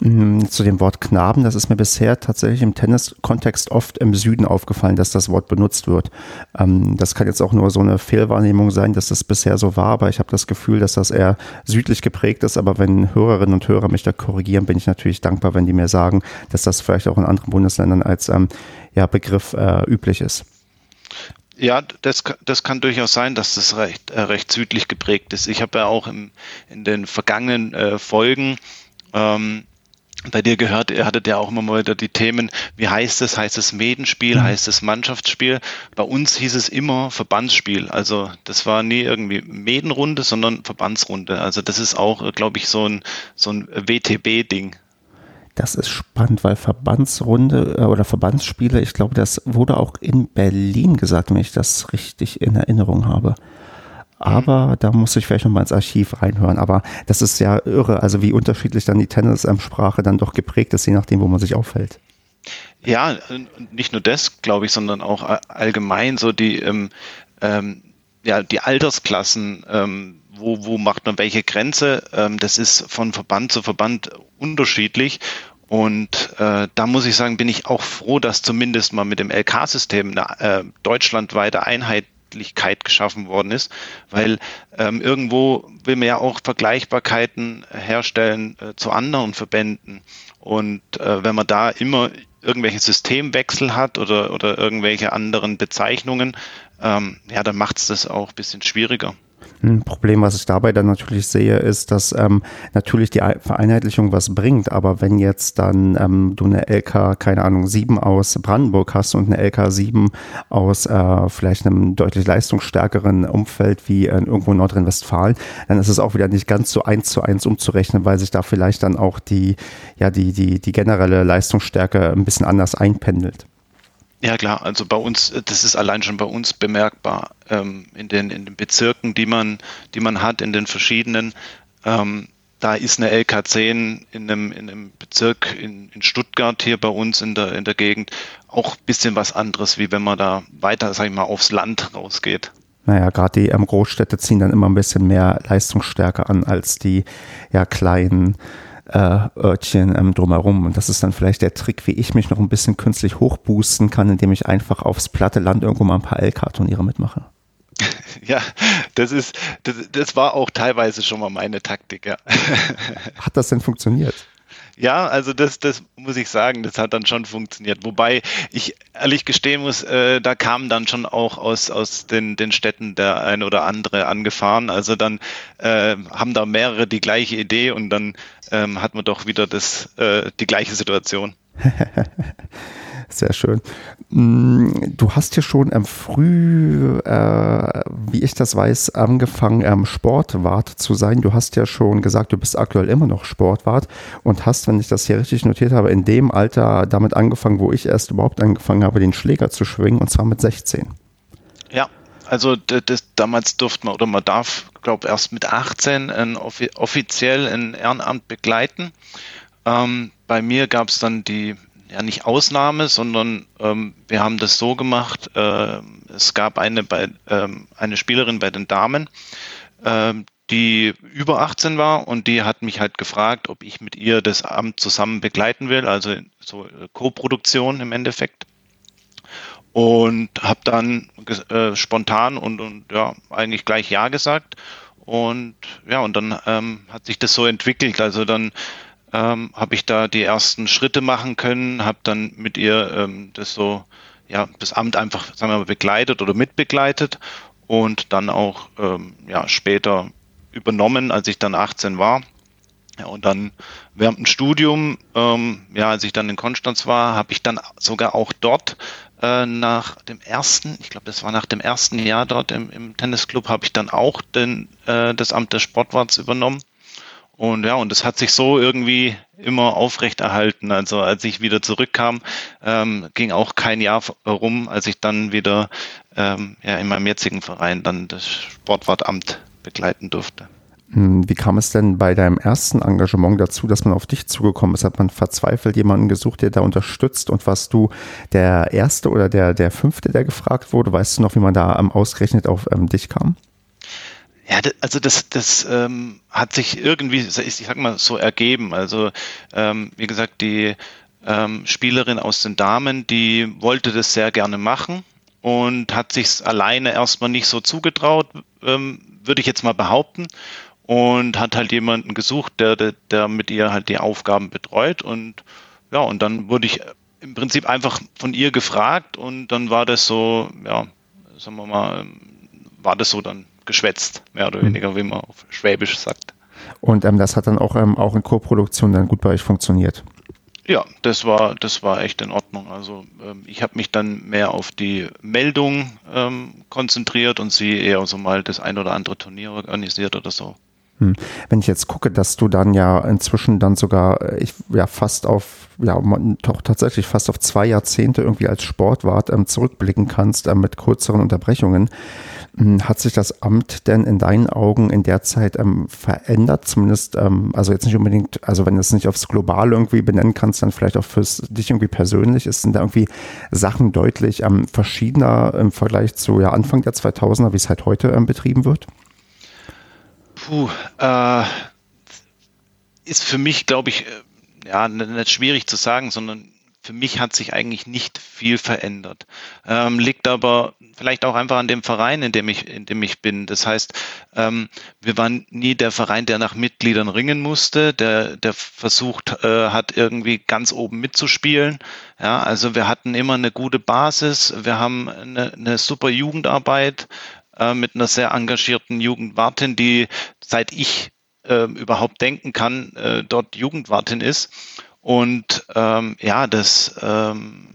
zu dem Wort Knaben, das ist mir bisher tatsächlich im Tennis-Kontext oft im Süden aufgefallen, dass das Wort benutzt wird. Ähm, das kann jetzt auch nur so eine Fehlwahrnehmung sein, dass das bisher so war, aber ich habe das Gefühl, dass das eher südlich geprägt ist. Aber wenn Hörerinnen und Hörer mich da korrigieren, bin ich natürlich dankbar, wenn die mir sagen, dass das vielleicht auch in anderen Bundesländern als ähm, ja, Begriff äh, üblich ist. Ja, das, das kann durchaus sein, dass das recht, äh, recht südlich geprägt ist. Ich habe ja auch im, in den vergangenen äh, Folgen ähm, bei dir gehört, ihr hattet ja auch immer mal wieder die Themen, wie heißt es? Heißt es Medenspiel? Mhm. Heißt es Mannschaftsspiel? Bei uns hieß es immer Verbandsspiel. Also das war nie irgendwie Medenrunde, sondern Verbandsrunde. Also das ist auch, glaube ich, so ein, so ein WTB-Ding. Das ist spannend, weil Verbandsrunde äh, oder Verbandsspiele, ich glaube, das wurde auch in Berlin gesagt, wenn ich das richtig in Erinnerung habe. Aber da muss ich vielleicht nochmal ins Archiv reinhören. Aber das ist ja irre, also wie unterschiedlich dann die Tennis-Sprache dann doch geprägt ist, je nachdem, wo man sich aufhält. Ja, nicht nur das, glaube ich, sondern auch allgemein so die, ähm, ähm, ja, die Altersklassen, ähm, wo, wo macht man welche Grenze? Ähm, das ist von Verband zu Verband unterschiedlich. Und äh, da muss ich sagen, bin ich auch froh, dass zumindest mal mit dem LK-System eine äh, deutschlandweite Einheit Einheitlichkeit geschaffen worden ist, weil ähm, irgendwo will man ja auch Vergleichbarkeiten herstellen äh, zu anderen Verbänden. Und äh, wenn man da immer irgendwelche Systemwechsel hat oder, oder irgendwelche anderen Bezeichnungen, ähm, ja, dann macht es das auch ein bisschen schwieriger. Ein Problem, was ich dabei dann natürlich sehe, ist, dass ähm, natürlich die Vereinheitlichung was bringt, aber wenn jetzt dann ähm, du eine LK, keine Ahnung, 7 aus Brandenburg hast und eine LK 7 aus äh, vielleicht einem deutlich leistungsstärkeren Umfeld wie äh, irgendwo in Nordrhein-Westfalen, dann ist es auch wieder nicht ganz so eins zu eins umzurechnen, weil sich da vielleicht dann auch die, ja, die, die, die generelle Leistungsstärke ein bisschen anders einpendelt. Ja klar, also bei uns, das ist allein schon bei uns bemerkbar ähm, in, den, in den Bezirken, die man, die man hat, in den verschiedenen. Ähm, da ist eine LK10 in einem, in einem Bezirk in, in Stuttgart hier bei uns in der, in der Gegend auch ein bisschen was anderes, wie wenn man da weiter, sag ich mal, aufs Land rausgeht. Naja, gerade die ähm, Großstädte ziehen dann immer ein bisschen mehr Leistungsstärke an als die ja, kleinen äh, Örtchen ähm, drumherum. Und das ist dann vielleicht der Trick, wie ich mich noch ein bisschen künstlich hochboosten kann, indem ich einfach aufs platte Land irgendwo mal ein paar LK-Turniere mitmache. Ja, das ist, das, das war auch teilweise schon mal meine Taktik, ja. Hat das denn funktioniert? Ja, also das, das muss ich sagen, das hat dann schon funktioniert. Wobei ich ehrlich gestehen muss, äh, da kam dann schon auch aus, aus den, den Städten der ein oder andere angefahren. Also dann äh, haben da mehrere die gleiche Idee und dann ähm, hat man doch wieder das, äh, die gleiche Situation. Sehr schön. Mm, du hast hier schon ähm, früh, äh, wie ich das weiß, angefangen, ähm, Sportwart zu sein. Du hast ja schon gesagt, du bist aktuell immer noch Sportwart und hast, wenn ich das hier richtig notiert habe, in dem Alter damit angefangen, wo ich erst überhaupt angefangen habe, den Schläger zu schwingen, und zwar mit 16. Ja, also das, damals durfte man oder man darf, glaube erst mit 18 ein, offiziell ein Ehrenamt begleiten. Ähm, bei mir gab es dann die ja nicht Ausnahme, sondern ähm, wir haben das so gemacht. Äh, es gab eine bei ähm, eine Spielerin bei den Damen, äh, die über 18 war und die hat mich halt gefragt, ob ich mit ihr das Amt zusammen begleiten will, also so äh, Co-Produktion im Endeffekt. Und habe dann äh, spontan und, und ja eigentlich gleich ja gesagt und ja und dann ähm, hat sich das so entwickelt. Also dann ähm, habe ich da die ersten Schritte machen können, habe dann mit ihr ähm, das so, ja, das Amt einfach, sagen wir mal, begleitet oder mitbegleitet und dann auch ähm, ja, später übernommen, als ich dann 18 war. Ja, und dann während dem Studium, ähm, ja, als ich dann in Konstanz war, habe ich dann sogar auch dort äh, nach dem ersten, ich glaube, das war nach dem ersten Jahr dort im, im Tennisclub, habe ich dann auch den, äh, das Amt des Sportwarts übernommen. Und ja, und das hat sich so irgendwie immer aufrechterhalten. Also als ich wieder zurückkam, ähm, ging auch kein Jahr rum, als ich dann wieder ähm, ja, in meinem jetzigen Verein dann das Sportwartamt begleiten durfte. Hm, wie kam es denn bei deinem ersten Engagement dazu, dass man auf dich zugekommen ist? Hat man verzweifelt jemanden gesucht, der da unterstützt? Und warst du der Erste oder der, der Fünfte, der gefragt wurde? Weißt du noch, wie man da ausgerechnet auf ähm, dich kam? Ja, also das, das ähm, hat sich irgendwie, ich sag mal, so ergeben. Also ähm, wie gesagt, die ähm, Spielerin aus den Damen, die wollte das sehr gerne machen und hat sich alleine erstmal nicht so zugetraut, ähm, würde ich jetzt mal behaupten. Und hat halt jemanden gesucht, der, der, der mit ihr halt die Aufgaben betreut. Und ja, und dann wurde ich im Prinzip einfach von ihr gefragt und dann war das so, ja, sagen wir mal, war das so dann geschwätzt, mehr oder weniger, wie man auf Schwäbisch sagt. Und ähm, das hat dann auch, ähm, auch in Co-Produktion dann gut bei euch funktioniert. Ja, das war, das war echt in Ordnung. Also ähm, ich habe mich dann mehr auf die Meldung ähm, konzentriert und sie eher so mal das ein oder andere Turnier organisiert oder so. Hm. Wenn ich jetzt gucke, dass du dann ja inzwischen dann sogar äh, ich, ja fast auf ja doch tatsächlich fast auf zwei Jahrzehnte irgendwie als Sportwart ähm, zurückblicken kannst ähm, mit kürzeren Unterbrechungen, hat sich das Amt denn in deinen Augen in der Zeit ähm, verändert? Zumindest ähm, also jetzt nicht unbedingt also wenn du es nicht aufs Globale irgendwie benennen kannst, dann vielleicht auch fürs dich irgendwie persönlich ist sind da irgendwie Sachen deutlich ähm, verschiedener im Vergleich zu ja Anfang der 2000er, wie es halt heute ähm, betrieben wird? Puh, äh, ist für mich, glaube ich, äh, ja, nicht schwierig zu sagen, sondern für mich hat sich eigentlich nicht viel verändert. Ähm, liegt aber vielleicht auch einfach an dem Verein, in dem ich, in dem ich bin. Das heißt, ähm, wir waren nie der Verein, der nach Mitgliedern ringen musste, der, der versucht äh, hat, irgendwie ganz oben mitzuspielen. Ja, also wir hatten immer eine gute Basis, wir haben eine, eine super Jugendarbeit, äh, mit einer sehr engagierten Jugendwartin, die seit ich äh, überhaupt denken kann, äh, dort Jugendwartin ist. Und ähm, ja, das ähm,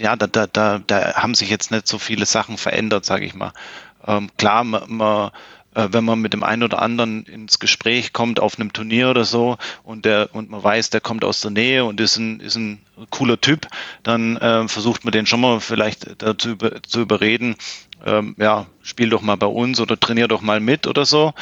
ja, da, da, da, da haben sich jetzt nicht so viele Sachen verändert, sage ich mal. Ähm, klar, man, man äh, wenn man mit dem einen oder anderen ins Gespräch kommt auf einem Turnier oder so und der und man weiß, der kommt aus der Nähe und ist ein, ist ein cooler Typ, dann äh, versucht man den schon mal vielleicht dazu über, zu überreden, ähm, ja, spiel doch mal bei uns oder trainier doch mal mit oder so,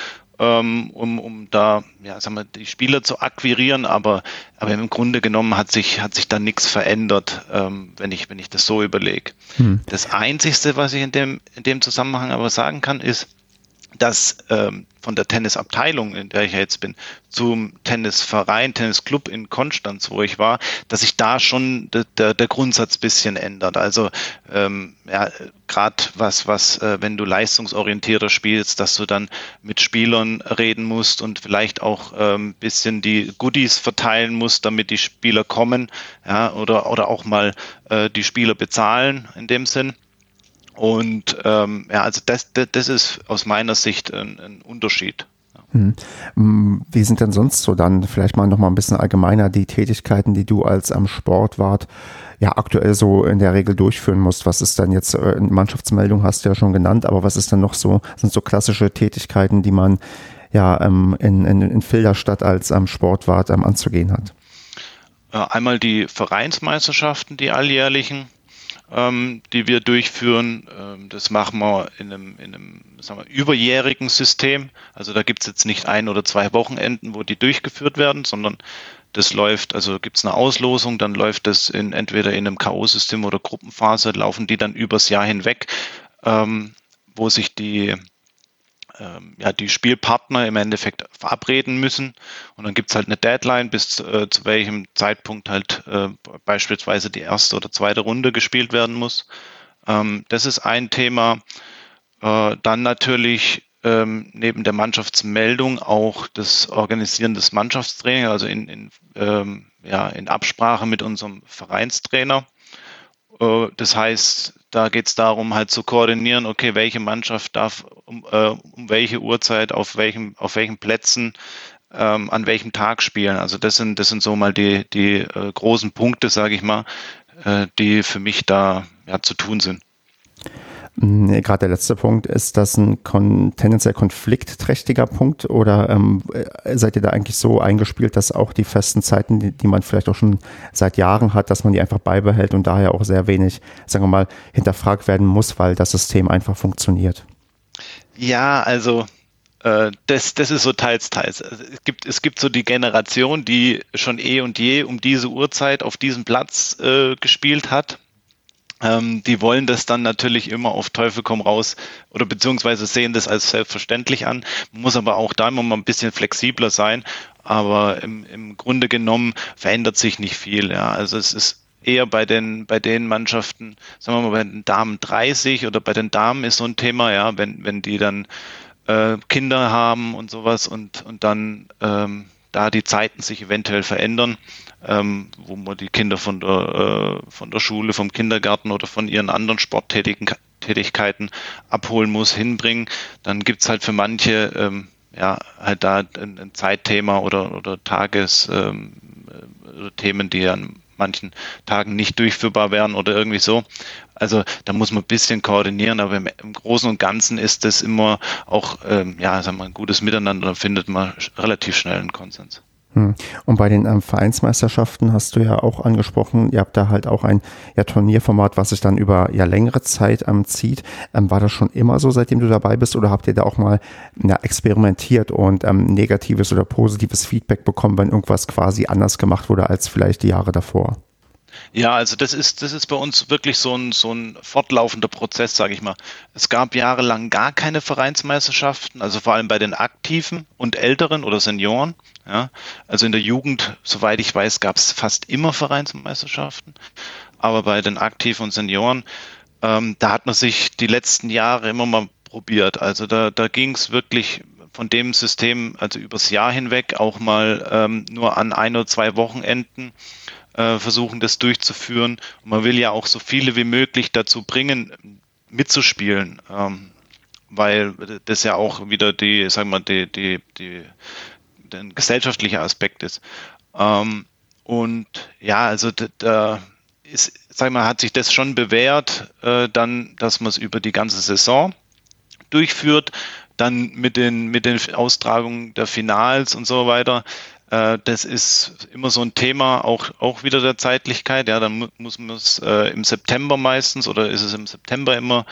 ähm, um, um da, ja, sagen wir, die Spieler zu akquirieren, aber, aber im Grunde genommen hat sich, hat sich da nichts verändert, ähm, wenn ich, wenn ich das so überlege. Hm. Das Einzigste, was ich in dem, in dem Zusammenhang aber sagen kann, ist, dass ähm, von der Tennisabteilung, in der ich jetzt bin, zum Tennisverein, Tennisclub in Konstanz, wo ich war, dass sich da schon de, de, der Grundsatz bisschen ändert. Also ähm, ja, gerade was, was, äh, wenn du leistungsorientierter spielst, dass du dann mit Spielern reden musst und vielleicht auch ähm, bisschen die Goodies verteilen musst, damit die Spieler kommen, ja, oder, oder auch mal äh, die Spieler bezahlen in dem Sinn. Und ähm, ja, also das, das, das ist aus meiner Sicht ein, ein Unterschied. Hm. Wie sind denn sonst so dann vielleicht mal noch mal ein bisschen allgemeiner die Tätigkeiten, die du als am Sportwart ja aktuell so in der Regel durchführen musst? Was ist dann jetzt äh, Mannschaftsmeldung hast du ja schon genannt, aber was ist dann noch so sind so klassische Tätigkeiten, die man ja ähm, in, in, in Filderstadt als am Sportwart ähm, anzugehen hat? Äh, einmal die Vereinsmeisterschaften, die alljährlichen ähm, die wir durchführen. Ähm, das machen wir in einem, in einem wir, überjährigen System. Also da gibt es jetzt nicht ein oder zwei Wochenenden, wo die durchgeführt werden, sondern das läuft, also gibt es eine Auslosung, dann läuft das in entweder in einem K.O.-System oder Gruppenphase, laufen die dann übers Jahr hinweg, ähm, wo sich die ähm, ja, die Spielpartner im Endeffekt verabreden müssen. Und dann gibt es halt eine Deadline, bis äh, zu welchem Zeitpunkt halt äh, beispielsweise die erste oder zweite Runde gespielt werden muss. Ähm, das ist ein Thema. Äh, dann natürlich ähm, neben der Mannschaftsmeldung auch das Organisieren des Mannschaftstrainings, also in, in, ähm, ja, in Absprache mit unserem Vereinstrainer. Äh, das heißt, da geht es darum, halt zu koordinieren, okay, welche Mannschaft darf um, äh, um welche Uhrzeit, auf welchem, auf welchen Plätzen, ähm, an welchem Tag spielen. Also das sind, das sind so mal die, die äh, großen Punkte, sage ich mal, äh, die für mich da ja, zu tun sind. Gerade der letzte Punkt, ist das ein kon tendenziell konfliktträchtiger Punkt oder ähm, äh, seid ihr da eigentlich so eingespielt, dass auch die festen Zeiten, die, die, man vielleicht auch schon seit Jahren hat, dass man die einfach beibehält und daher auch sehr wenig, sagen wir mal, hinterfragt werden muss, weil das System einfach funktioniert? Ja, also äh, das, das ist so teils, teils. Also es gibt, es gibt so die Generation, die schon eh und je um diese Uhrzeit auf diesem Platz äh, gespielt hat ähm, die wollen das dann natürlich immer auf Teufel komm raus oder beziehungsweise sehen das als selbstverständlich an. Muss aber auch da immer mal ein bisschen flexibler sein. Aber im, im Grunde genommen verändert sich nicht viel. Ja. Also es ist eher bei den, bei den Mannschaften, sagen wir mal, bei den Damen 30 oder bei den Damen ist so ein Thema, ja, wenn, wenn die dann äh, Kinder haben und sowas und, und dann ähm, da die Zeiten sich eventuell verändern, ähm, wo man die Kinder von der, äh, von der Schule, vom Kindergarten oder von ihren anderen Sporttätigkeiten abholen muss, hinbringen, dann gibt's halt für manche ähm, ja halt da ein, Zeitthema oder, oder Tages ähm, Themen, die dann manchen Tagen nicht durchführbar wären oder irgendwie so. Also da muss man ein bisschen koordinieren, aber im, Großen und Ganzen ist das immer auch ähm, ja, sagen wir, ein gutes Miteinander, da findet man relativ schnell einen Konsens. Hm. Und bei den ähm, Vereinsmeisterschaften hast du ja auch angesprochen, ihr habt da halt auch ein ja, Turnierformat, was sich dann über ja längere Zeit ähm, zieht. Ähm, war das schon immer so, seitdem du dabei bist, oder habt ihr da auch mal ja, experimentiert und ähm, negatives oder positives Feedback bekommen, wenn irgendwas quasi anders gemacht wurde als vielleicht die Jahre davor? Ja, also das ist, das ist bei uns wirklich so ein, so ein fortlaufender Prozess, sage ich mal. Es gab jahrelang gar keine Vereinsmeisterschaften, also vor allem bei den Aktiven und Älteren oder Senioren. Ja. Also in der Jugend, soweit ich weiß, gab es fast immer Vereinsmeisterschaften. Aber bei den Aktiven und Senioren, ähm, da hat man sich die letzten Jahre immer mal probiert. Also da, da ging es wirklich von dem System, also übers Jahr hinweg, auch mal ähm, nur an ein oder zwei Wochenenden äh, versuchen, das durchzuführen. Und man will ja auch so viele wie möglich dazu bringen, mitzuspielen, ähm, weil das ja auch wieder die, sagen wir, die, die, die, der gesellschaftliche Aspekt ist. Ähm, und ja, also da ist, sag mal, hat sich das schon bewährt, äh, dann, dass man es über die ganze Saison durchführt, dann mit den, mit den Austragungen der Finals und so weiter, äh, das ist immer so ein Thema, auch, auch wieder der Zeitlichkeit. Ja, dann muss man es äh, im September meistens oder ist es im September immer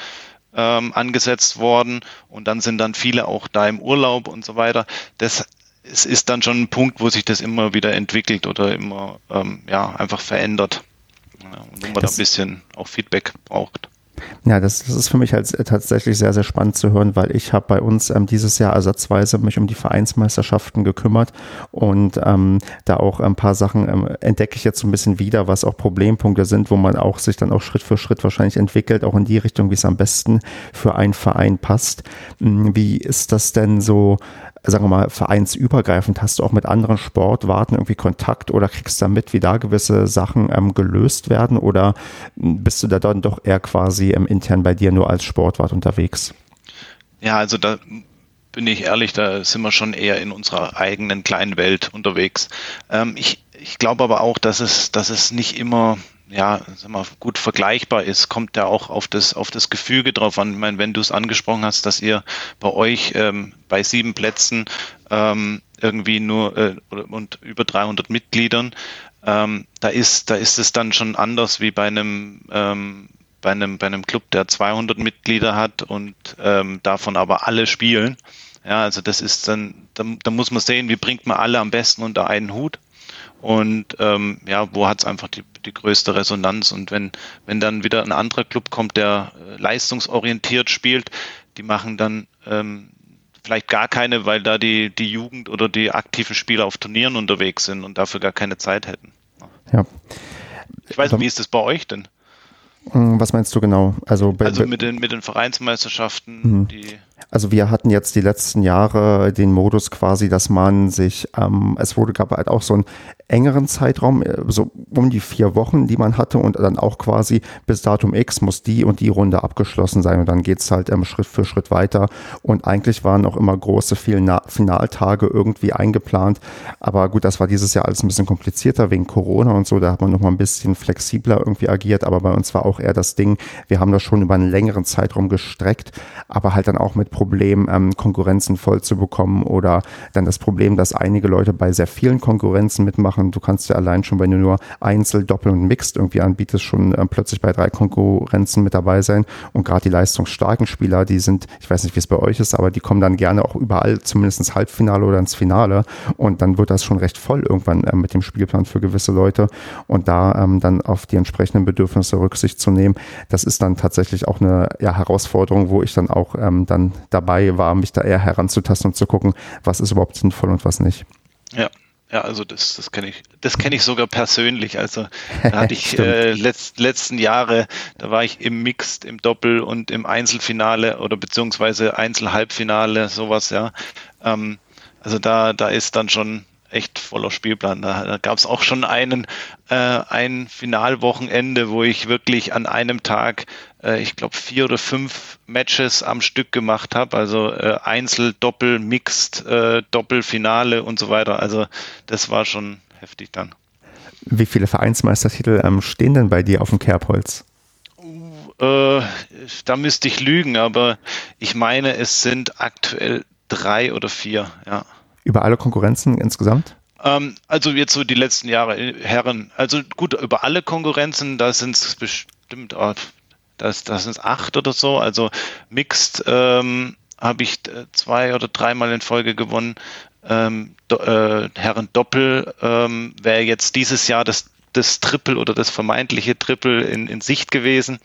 ähm, angesetzt worden und dann sind dann viele auch da im Urlaub und so weiter. Das es ist dann schon ein Punkt, wo sich das immer wieder entwickelt oder immer ähm, ja, einfach verändert. Ja, und wo man da ein bisschen auch Feedback braucht. Ja, das, das ist für mich halt tatsächlich sehr, sehr spannend zu hören, weil ich habe bei uns ähm, dieses Jahr ersatzweise mich um die Vereinsmeisterschaften gekümmert und ähm, da auch ein paar Sachen ähm, entdecke ich jetzt so ein bisschen wieder, was auch Problempunkte sind, wo man auch sich dann auch Schritt für Schritt wahrscheinlich entwickelt, auch in die Richtung, wie es am besten für einen Verein passt. Hm, wie ist das denn so? Sagen wir mal, vereinsübergreifend? Hast du auch mit anderen Sportwarten irgendwie Kontakt oder kriegst du da mit, wie da gewisse Sachen ähm, gelöst werden? Oder bist du da dann doch eher quasi ähm, intern bei dir nur als Sportwart unterwegs? Ja, also da bin ich ehrlich, da sind wir schon eher in unserer eigenen kleinen Welt unterwegs. Ähm, ich ich glaube aber auch, dass es, dass es nicht immer ja, sag mal, gut vergleichbar ist, kommt ja auch auf das, auf das Gefüge drauf an. Ich meine, wenn du es angesprochen hast, dass ihr bei euch ähm, bei sieben Plätzen ähm, irgendwie nur äh, und über 300 Mitgliedern, ähm, da ist, da ist es dann schon anders wie bei einem, ähm, bei einem, bei einem Club, der 200 Mitglieder hat und ähm, davon aber alle spielen. Ja, also das ist dann, da, da muss man sehen, wie bringt man alle am besten unter einen Hut und ähm, ja, wo hat es einfach die, die größte Resonanz? Und wenn, wenn dann wieder ein anderer Club kommt, der äh, leistungsorientiert spielt, die machen dann ähm, vielleicht gar keine, weil da die, die Jugend oder die aktiven Spieler auf Turnieren unterwegs sind und dafür gar keine Zeit hätten. Ja. Ich weiß nicht, wie ist das bei euch denn? Hm, was meinst du genau? Also, also mit, den, mit den Vereinsmeisterschaften, mhm. die also wir hatten jetzt die letzten Jahre den Modus quasi, dass man sich, ähm, es wurde gab halt auch so einen engeren Zeitraum, äh, so um die vier Wochen, die man hatte und dann auch quasi bis Datum X muss die und die Runde abgeschlossen sein. Und dann geht's halt ähm, Schritt für Schritt weiter. Und eigentlich waren auch immer große Finaltage irgendwie eingeplant, aber gut, das war dieses Jahr alles ein bisschen komplizierter wegen Corona und so, da hat man noch mal ein bisschen flexibler irgendwie agiert, aber bei uns war auch eher das Ding, wir haben das schon über einen längeren Zeitraum gestreckt, aber halt dann auch mit Problem, ähm, Konkurrenzen voll zu bekommen oder dann das Problem, dass einige Leute bei sehr vielen Konkurrenzen mitmachen. Du kannst ja allein schon, wenn du nur Einzel, Doppel und Mixed irgendwie anbietest, schon ähm, plötzlich bei drei Konkurrenzen mit dabei sein. Und gerade die leistungsstarken Spieler, die sind, ich weiß nicht, wie es bei euch ist, aber die kommen dann gerne auch überall zumindest ins Halbfinale oder ins Finale. Und dann wird das schon recht voll irgendwann äh, mit dem Spielplan für gewisse Leute. Und da ähm, dann auf die entsprechenden Bedürfnisse Rücksicht zu nehmen, das ist dann tatsächlich auch eine ja, Herausforderung, wo ich dann auch ähm, dann dabei war, mich da eher heranzutasten und zu gucken, was ist überhaupt sinnvoll und was nicht. Ja. Ja, also das, das kenne ich, das kenne ich sogar persönlich. Also da hatte ich äh, letzt, letzten Jahre, da war ich im Mixed, im Doppel und im Einzelfinale oder beziehungsweise Einzelhalbfinale, sowas, ja. Ähm, also da, da ist dann schon echt voller Spielplan. Da, da gab es auch schon einen, äh, ein Finalwochenende, wo ich wirklich an einem Tag, äh, ich glaube, vier oder fünf Matches am Stück gemacht habe. Also äh, Einzel, Doppel, Mixed, äh, Doppelfinale und so weiter. Also das war schon heftig dann. Wie viele Vereinsmeistertitel ähm, stehen denn bei dir auf dem Kerbholz? Uh, äh, da müsste ich lügen, aber ich meine, es sind aktuell drei oder vier, ja. Über alle Konkurrenzen insgesamt? Ähm, also jetzt so die letzten Jahre, äh, Herren. Also gut, über alle Konkurrenzen, da sind es bestimmt, oh, das, das sind acht oder so. Also Mixed ähm, habe ich äh, zwei oder dreimal in Folge gewonnen. Ähm, do, äh, Herren Doppel ähm, wäre jetzt dieses Jahr das, das Triple oder das vermeintliche Triple in, in Sicht gewesen.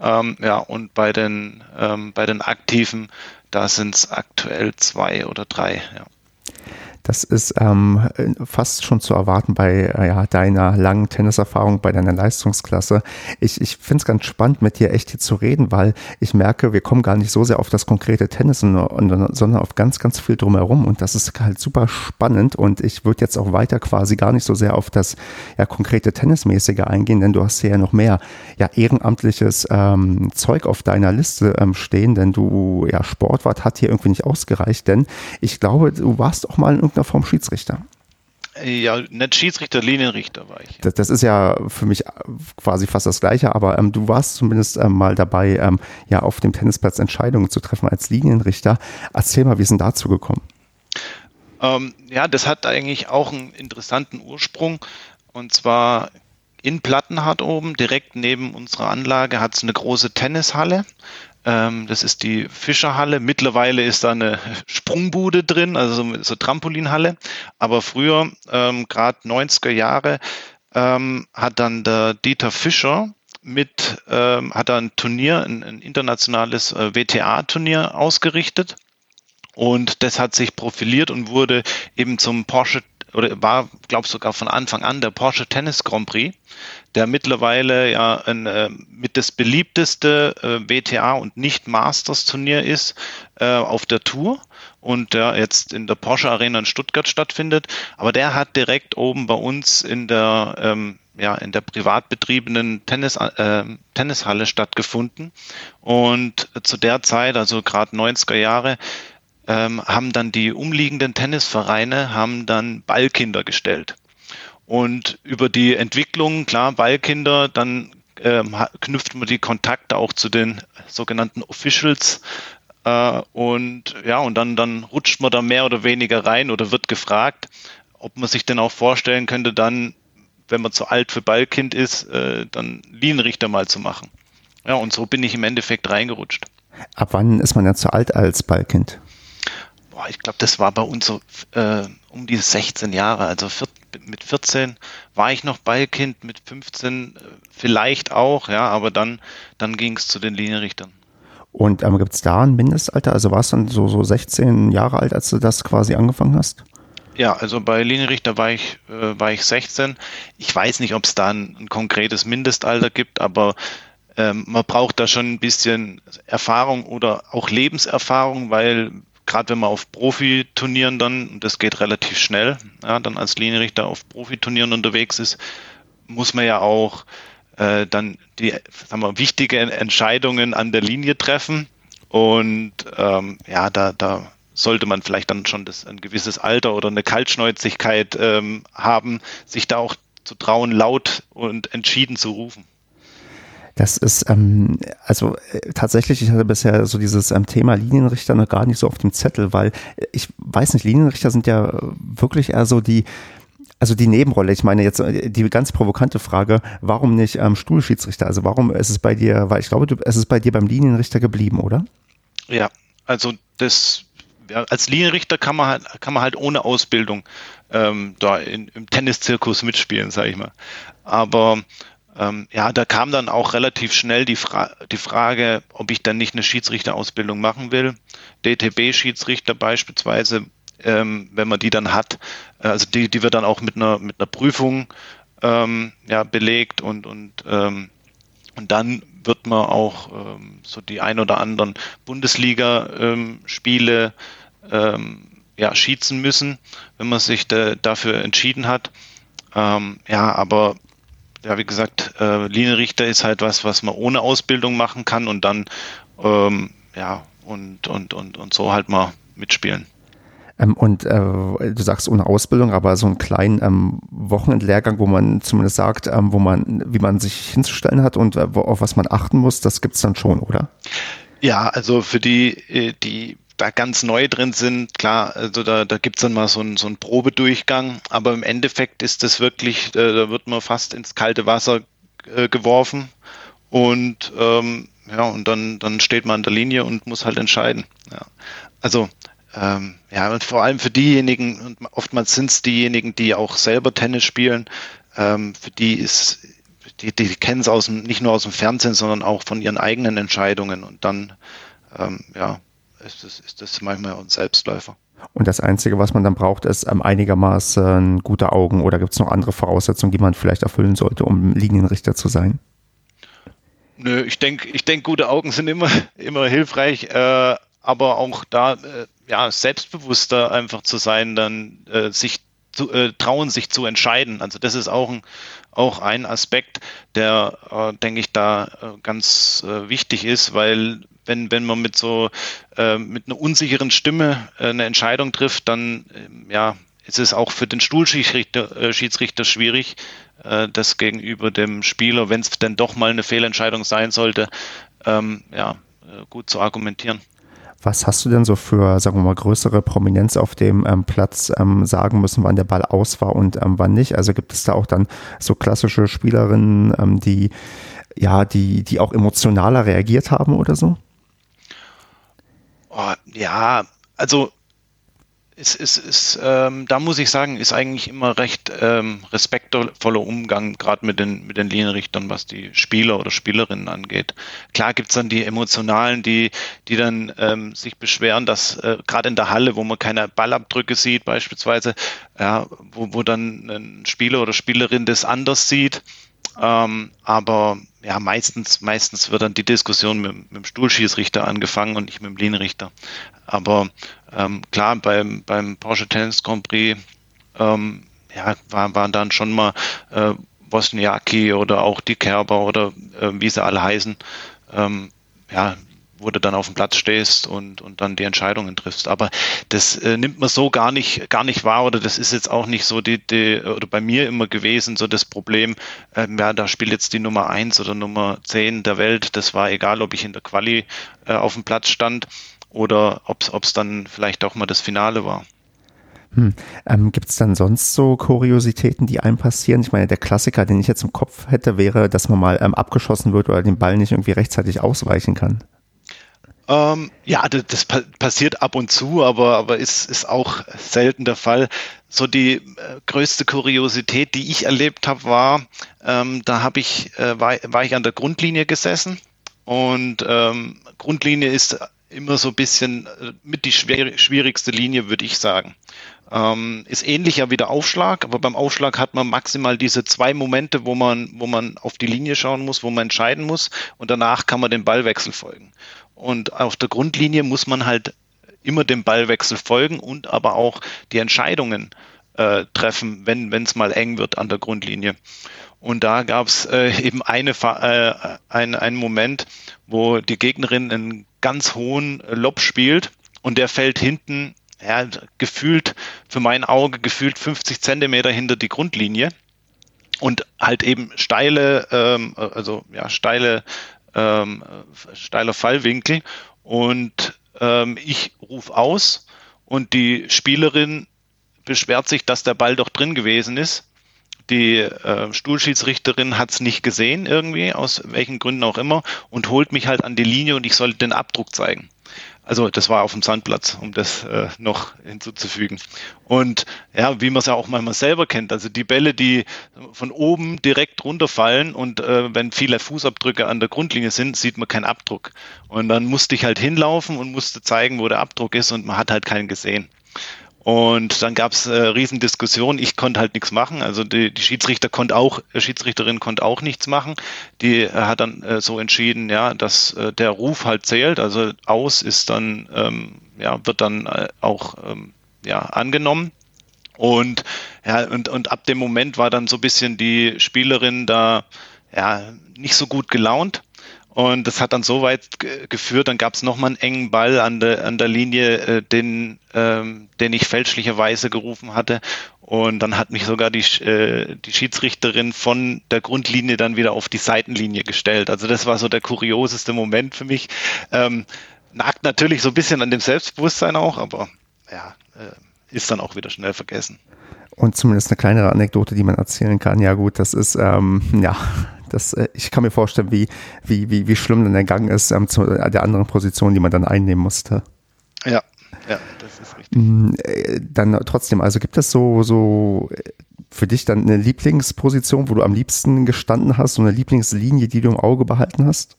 Ähm, ja, und bei den, ähm, bei den Aktiven, da sind es aktuell zwei oder drei. Ja. Das ist ähm, fast schon zu erwarten bei äh, ja, deiner langen Tenniserfahrung, bei deiner Leistungsklasse. Ich, ich finde es ganz spannend, mit dir echt hier zu reden, weil ich merke, wir kommen gar nicht so sehr auf das konkrete Tennis, sondern auf ganz, ganz viel drumherum. Und das ist halt super spannend. Und ich würde jetzt auch weiter quasi gar nicht so sehr auf das ja, konkrete Tennismäßige eingehen, denn du hast ja noch mehr ja, ehrenamtliches ähm, Zeug auf deiner Liste ähm, stehen, denn du, ja, Sportwart hat hier irgendwie nicht ausgereicht, denn ich glaube, du warst auch mal in irgendeiner Form Schiedsrichter. Ja, nicht Schiedsrichter, Linienrichter war ich. Das, das, ist ja für mich quasi fast das Gleiche, aber ähm, du warst zumindest ähm, mal dabei, ähm, ja auf dem Tennisplatz Entscheidungen zu treffen als Linienrichter. Erzähl mal, wie ist denn dazu gekommen? Ähm, ja, das hat eigentlich auch einen interessanten Ursprung. Und zwar in Plattenhardt oben, direkt neben unserer Anlage, hat es eine große Tennishalle. Ähm, das ist die Fischerhalle. Mittlerweile ist da eine Sprungbude drin, also so Trampolinhalle. Aber früher, ähm, gerade 90er Jahre, ähm, hat dann der Dieter Fischer mit, ähm, hat ein Turnier, ein, ein internationales äh, WTA-Turnier ausgerichtet. Und das hat sich profiliert und wurde eben zum Porsche oder war, glaube ich, sogar von Anfang an der Porsche Tennis Grand Prix, der mittlerweile ja ein, äh, mit das beliebteste äh, WTA und nicht Masters Turnier ist äh, auf der Tour und der jetzt in der Porsche Arena in Stuttgart stattfindet. Aber der hat direkt oben bei uns in der ähm, ja, in der privat betriebenen Tennis, äh, Tennishalle stattgefunden. Und zu der Zeit, also gerade 90er Jahre, ähm, haben dann die umliegenden Tennisvereine haben dann Ballkinder gestellt. Und über die Entwicklung, klar, Ballkinder, dann ähm, knüpft man die Kontakte auch zu den sogenannten Officials. Äh, und ja, und dann, dann rutscht man da mehr oder weniger rein oder wird gefragt, ob man sich denn auch vorstellen könnte, dann, wenn man zu alt für Ballkind ist, äh, dann Linienrichter mal zu machen. Ja, und so bin ich im Endeffekt reingerutscht. Ab wann ist man ja zu alt als Ballkind? boah, ich glaube, das war bei uns so äh, um die 16 Jahre. Also mit 14 war ich noch Ballkind, mit 15 äh, vielleicht auch, ja, aber dann, dann ging es zu den Linienrichtern. Und ähm, gibt es da ein Mindestalter? Also warst du dann so, so 16 Jahre alt, als du das quasi angefangen hast? Ja, also bei Linienrichter war ich, äh, war ich 16. Ich weiß nicht, ob es da ein, ein, konkretes Mindestalter gibt, aber ähm, man braucht da schon ein bisschen Erfahrung oder auch Lebenserfahrung, weil gerade wenn man auf Profiturnieren dann, und das geht relativ schnell, ja, dann als Linienrichter auf Profiturnieren unterwegs ist, muss man ja auch äh, dann die sagen wir, wichtige Entscheidungen an der Linie treffen. Und ähm, ja, da, da sollte man vielleicht dann schon das, ein gewisses Alter oder eine Kaltschnäuzigkeit ähm, haben, sich da auch zu trauen, laut und entschieden zu rufen. Das ist, ähm, also äh, tatsächlich, ich hatte bisher so dieses ähm, Thema Linienrichter noch gar nicht so auf dem Zettel, weil äh, ich weiß nicht, Linienrichter sind ja wirklich eher so die, also die Nebenrolle, ich meine jetzt äh, die ganz provokante Frage, warum nicht ähm, Stuhlschiedsrichter? Also warum ist es bei dir, weil ich glaube, du, es ist bei dir beim Linienrichter geblieben, oder? Ja, also das ja, als Linienrichter kann man halt, kann man halt ohne Ausbildung ähm, da in, im Tenniszirkus mitspielen, sage ich mal. Aber ähm, ja, da kam dann auch relativ schnell die, Fra die Frage, ob ich dann nicht eine Schiedsrichterausbildung machen will. DTB-Schiedsrichter beispielsweise, ähm, wenn man die dann hat, äh, also die, die wird dann auch mit einer, mit einer Prüfung ähm, ja, belegt und, und, ähm, und dann wird man auch ähm, so die ein oder anderen Bundesliga-Spiele ähm, ja, schießen müssen, wenn man sich de, dafür entschieden hat. Ja, aber ja, wie gesagt, äh, Linienrichter ist halt was, was man ohne Ausbildung machen kann und dann, ähm, ja, und, und, und, und so halt mal mitspielen. Ähm, und äh, du sagst ohne Ausbildung, aber so einen kleinen ähm, Wochenendlehrgang, wo man zumindest sagt, ähm, wo man, wie man sich hinzustellen hat und äh, auf was man achten muss, das gibt es dann schon, oder? Ja, also für die, äh, die da ganz neu drin sind, klar, also da, da gibt es dann mal so einen, so einen Probedurchgang, aber im Endeffekt ist das wirklich, äh, da wird man fast ins kalte Wasser äh, geworfen und ähm, ja, und dann, dann steht man an der Linie und muss halt entscheiden. Ja. Also ähm, ja, und vor allem für diejenigen, und oftmals sind es diejenigen, die auch selber Tennis spielen, ähm, für die ist, die, die kennen es aus dem, nicht nur aus dem Fernsehen, sondern auch von ihren eigenen Entscheidungen. Und dann, ähm, ja, ist das, ist das manchmal ein Selbstläufer. Und das Einzige, was man dann braucht, ist ähm, einigermaßen gute Augen oder gibt es noch andere Voraussetzungen, die man vielleicht erfüllen sollte, um Linienrichter zu sein? Nö, ich denke, ich denk, gute Augen sind immer, immer hilfreich, äh, aber auch da äh, ja, selbstbewusster einfach zu sein, dann äh, sich zu, äh, trauen, sich zu entscheiden. Also das ist auch ein, auch ein Aspekt, der, äh, denke ich, da äh, ganz äh, wichtig ist, weil wenn, wenn man mit so äh, mit einer unsicheren Stimme äh, eine Entscheidung trifft, dann äh, ja, ist es auch für den Stuhlschiedsrichter äh, Schiedsrichter schwierig, das gegenüber dem Spieler, wenn es denn doch mal eine Fehlentscheidung sein sollte, ähm, ja, gut zu argumentieren. Was hast du denn so für, sagen wir mal, größere Prominenz auf dem ähm, Platz ähm, sagen müssen, wann der Ball aus war und ähm, wann nicht? Also gibt es da auch dann so klassische Spielerinnen, ähm, die ja, die, die auch emotionaler reagiert haben oder so? Oh, ja, also es ist, ist ähm, da muss ich sagen, ist eigentlich immer recht ähm, respektvoller Umgang, gerade mit den, mit den Linienrichtern, was die Spieler oder Spielerinnen angeht. Klar gibt's dann die Emotionalen, die, die dann ähm, sich beschweren, dass äh, gerade in der Halle, wo man keine Ballabdrücke sieht, beispielsweise, ja, wo, wo dann ein Spieler oder Spielerin das anders sieht. Ähm, aber ja, meistens, meistens wird dann die Diskussion mit, mit dem Stuhlschießrichter angefangen und nicht mit dem Linienrichter. Aber ähm, klar, beim, beim Porsche Tennis Grand Prix ähm, ja, war, waren dann schon mal äh, Wozniacki oder auch die Kerber oder äh, wie sie alle heißen, ähm, ja, wo du dann auf dem Platz stehst und, und dann die Entscheidungen triffst. Aber das äh, nimmt man so gar nicht, gar nicht wahr oder das ist jetzt auch nicht so die, die oder bei mir immer gewesen, so das Problem, äh, ja, da spielt jetzt die Nummer eins oder Nummer zehn der Welt. Das war egal, ob ich in der Quali äh, auf dem Platz stand oder ob es dann vielleicht auch mal das Finale war. Hm. Ähm, Gibt es dann sonst so Kuriositäten, die einem passieren? Ich meine, der Klassiker, den ich jetzt im Kopf hätte, wäre, dass man mal ähm, abgeschossen wird oder den Ball nicht irgendwie rechtzeitig ausweichen kann. Ähm, ja, das, das, passiert ab und zu, aber, aber ist, ist auch selten der Fall. So die äh, größte Kuriosität, die ich erlebt habe, war, ähm, da habe ich, äh, war, war ich an der Grundlinie gesessen und ähm, Grundlinie ist immer so ein bisschen äh, mit die schwer, schwierigste Linie, würde ich sagen. Ähm, ist ähnlicher wie der Aufschlag, aber beim Aufschlag hat man maximal diese zwei Momente, wo man, wo man auf die Linie schauen muss, wo man entscheiden muss und danach kann man den Ballwechsel folgen. Und auf der Grundlinie muss man halt immer dem Ballwechsel folgen und aber auch die Entscheidungen äh, treffen, wenn es mal eng wird an der Grundlinie. Und da gab es äh, eben eine, äh, ein, einen Moment, wo die Gegnerin einen ganz hohen Lob spielt und der fällt hinten, ja, gefühlt, für mein Auge, gefühlt 50 Zentimeter hinter die Grundlinie und halt eben steile, ähm, also ja, steile, ähm, steiler Fallwinkel und ähm, ich rufe aus und die Spielerin beschwert sich, dass der Ball doch drin gewesen ist die äh, Stuhlschiedsrichterin hat es nicht gesehen irgendwie, aus welchen Gründen auch immer, und holt mich halt an die Linie und ich sollte den Abdruck zeigen. Also das war auf dem Sandplatz, um das äh, noch hinzuzufügen. Und ja, wie man es ja auch manchmal selber kennt, also die Bälle, die von oben direkt runterfallen und äh, wenn viele Fußabdrücke an der Grundlinie sind, sieht man keinen Abdruck. Und dann musste ich halt hinlaufen und musste zeigen, wo der Abdruck ist und man hat halt keinen gesehen. Und dann gab es äh, Riesendiskussionen. Ich konnte halt nichts machen. Also die, die Schiedsrichter konnte auch, äh, Schiedsrichterin konnte auch nichts machen. Die äh, hat dann äh, so entschieden, ja, dass äh, der Ruf halt zählt. Also aus ist dann, ähm, ja, wird dann äh, auch ähm, ja, angenommen. Und ja, und, und ab dem Moment war dann so ein bisschen die Spielerin da ja nicht so gut gelaunt Und das hat dann so weit geführt, dann gab es nochmal einen engen Ball an der, an der Linie, äh, den, ähm, den ich fälschlicherweise gerufen hatte. Und dann hat mich sogar die, äh, die Schiedsrichterin von der Grundlinie dann wieder auf die Seitenlinie gestellt. Also das war so der kurioseste Moment für mich. Ähm, nagt natürlich so ein bisschen an dem Selbstbewusstsein auch, aber ja, äh, ist dann auch wieder schnell vergessen. Und zumindest eine kleinere Anekdote, die man erzählen kann. Ja gut, das ist, ähm, ja, das, äh, ich kann mir vorstellen, wie, wie, wie, wie schlimm dann der Gang ist ähm, zu der anderen Position, die man dann einnehmen musste. Ja, ja, das ist richtig. Mm, äh, dann trotzdem, also gibt es so, so äh, für dich dann eine Lieblingsposition, wo du am liebsten gestanden hast, so eine Lieblingslinie, die du im Auge behalten hast?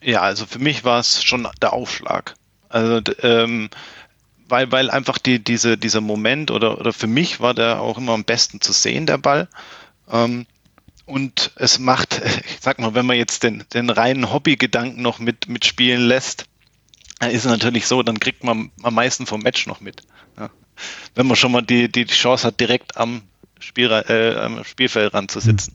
Ja, also für mich war es schon der Aufschlag. Also ähm, weil, weil einfach die, diese, dieser Moment oder, oder für mich war der auch immer am besten zu sehen, der Ball. Ähm, und es macht, ich sag mal, wenn man jetzt den, den reinen Hobbygedanken noch mit, mitspielen lässt, ist es natürlich so, dann kriegt man am meisten vom Match noch mit. Ja. Wenn man schon mal die, die Chance hat, direkt am, Spiel, äh, am Spielfeldrand zu sitzen.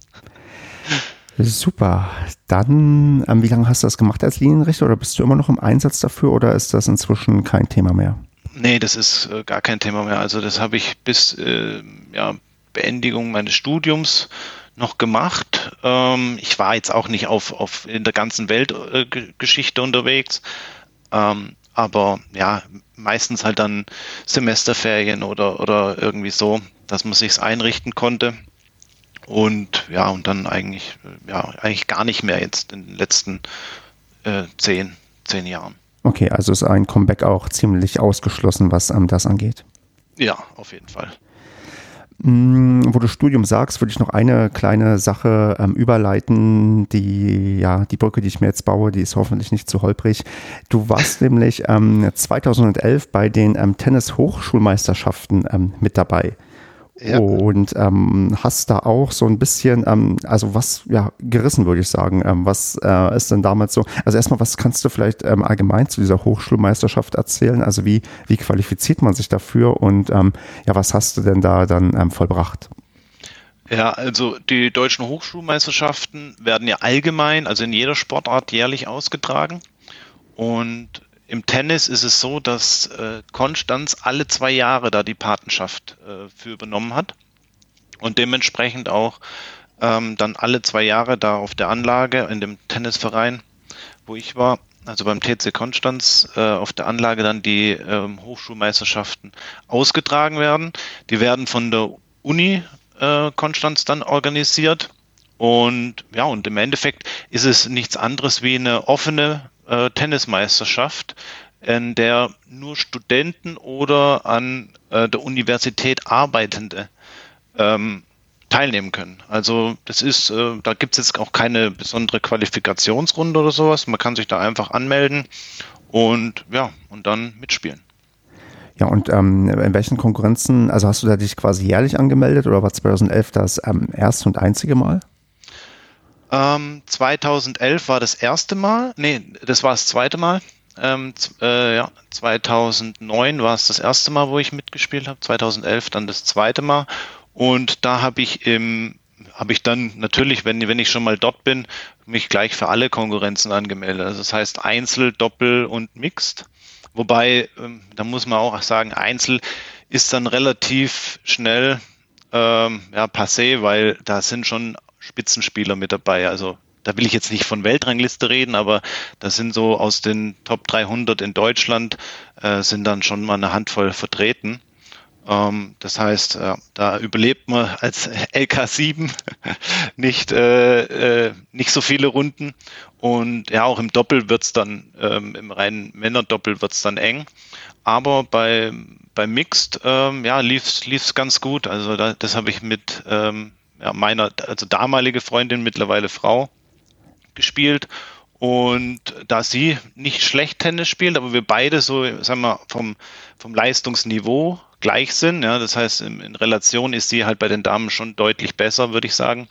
Super. Dann, ähm, wie lange hast du das gemacht als Linienrichter oder bist du immer noch im Einsatz dafür oder ist das inzwischen kein Thema mehr? Nee, das ist äh, gar kein Thema mehr. Also das habe ich bis äh, ja, Beendigung meines Studiums noch gemacht. Ähm, ich war jetzt auch nicht auf, auf in der ganzen Weltgeschichte äh, unterwegs. Ähm, aber ja, meistens halt dann Semesterferien oder, oder irgendwie so, dass man sich's einrichten konnte. Und ja, und dann eigentlich, ja, eigentlich gar nicht mehr jetzt in den letzten äh, zehn, zehn Jahren. Okay, also ist ein Comeback auch ziemlich ausgeschlossen, was ähm, das angeht. Ja, auf jeden Fall. Mm, wo du Studium sagst, würde ich noch eine kleine Sache ähm, überleiten. Die, ja, die Brücke, die ich mir jetzt baue, die ist hoffentlich nicht zu holprig. Du warst nämlich ähm, 2011 bei den ähm, Tennis-Hochschulmeisterschaften ähm, mit dabei. Ja. Und ähm, hast da auch so ein bisschen, ähm, also was, ja, gerissen würde ich sagen. Ähm, was äh, ist denn damals so? Also erstmal, was kannst du vielleicht ähm, allgemein zu dieser Hochschulmeisterschaft erzählen? Also wie, wie qualifiziert man sich dafür und ähm, ja, was hast du denn da dann ähm, vollbracht? Ja, also die deutschen Hochschulmeisterschaften werden ja allgemein, also in jeder Sportart jährlich ausgetragen. Und im Tennis ist es so, dass äh, Konstanz alle zwei Jahre da die Patenschaft äh, für übernommen hat und dementsprechend auch ähm, dann alle zwei Jahre da auf der Anlage in dem Tennisverein, wo ich war, also beim TC Konstanz äh, auf der Anlage dann die ähm, Hochschulmeisterschaften ausgetragen werden. Die werden von der Uni äh, Konstanz dann organisiert. Und ja, und im Endeffekt ist es nichts anderes wie eine offene äh, Tennismeisterschaft, in der nur Studenten oder an äh, der Universität Arbeitende ähm, teilnehmen können. Also das ist, äh, da gibt es jetzt auch keine besondere Qualifikationsrunde oder sowas. Man kann sich da einfach anmelden und ja, und dann mitspielen. Ja, und ähm, in welchen Konkurrenzen, also hast du da dich quasi jährlich angemeldet oder war 2011 das ähm, erste und einzige Mal? Ähm, 2011 war das erste Mal, nee, das war das zweite Mal. Ähm, äh, ja, 2009 war es das erste Mal, wo ich mitgespielt habe. 2011 dann das zweite Mal. Und da habe ich im habe ich dann natürlich, wenn, wenn ich schon mal dort bin, mich gleich für alle Konkurrenzen angemeldet. Also das heißt Einzel, Doppel und Mixed. Wobei, ähm, da muss man auch sagen, Einzel ist dann relativ schnell ähm, ja, passé, weil da sind schon Spitzenspieler mit dabei. Also da will ich jetzt nicht von Weltrangliste reden, aber das sind so aus den Top 300 in Deutschland äh, sind dann schon mal eine Handvoll vertreten. Ähm, das heißt, äh, da überlebt man als LK7 nicht, äh, äh, nicht so viele Runden. Und ja, auch im Doppel wird's dann, ähm, im reinen Männerdoppel wird's dann eng. Aber bei, bei Mixed, ähm, ja, lief's, lief's ganz gut. Also da, das habe ich mit, ähm, ja, meiner, also damalige Freundin, mittlerweile Frau, gespielt. Und da sie nicht schlecht Tennis spielt, aber wir beide so, sagen wir, vom, vom Leistungsniveau gleich sind, ja, das heißt, in, in Relation ist sie halt bei den Damen schon deutlich besser, würde ich sagen.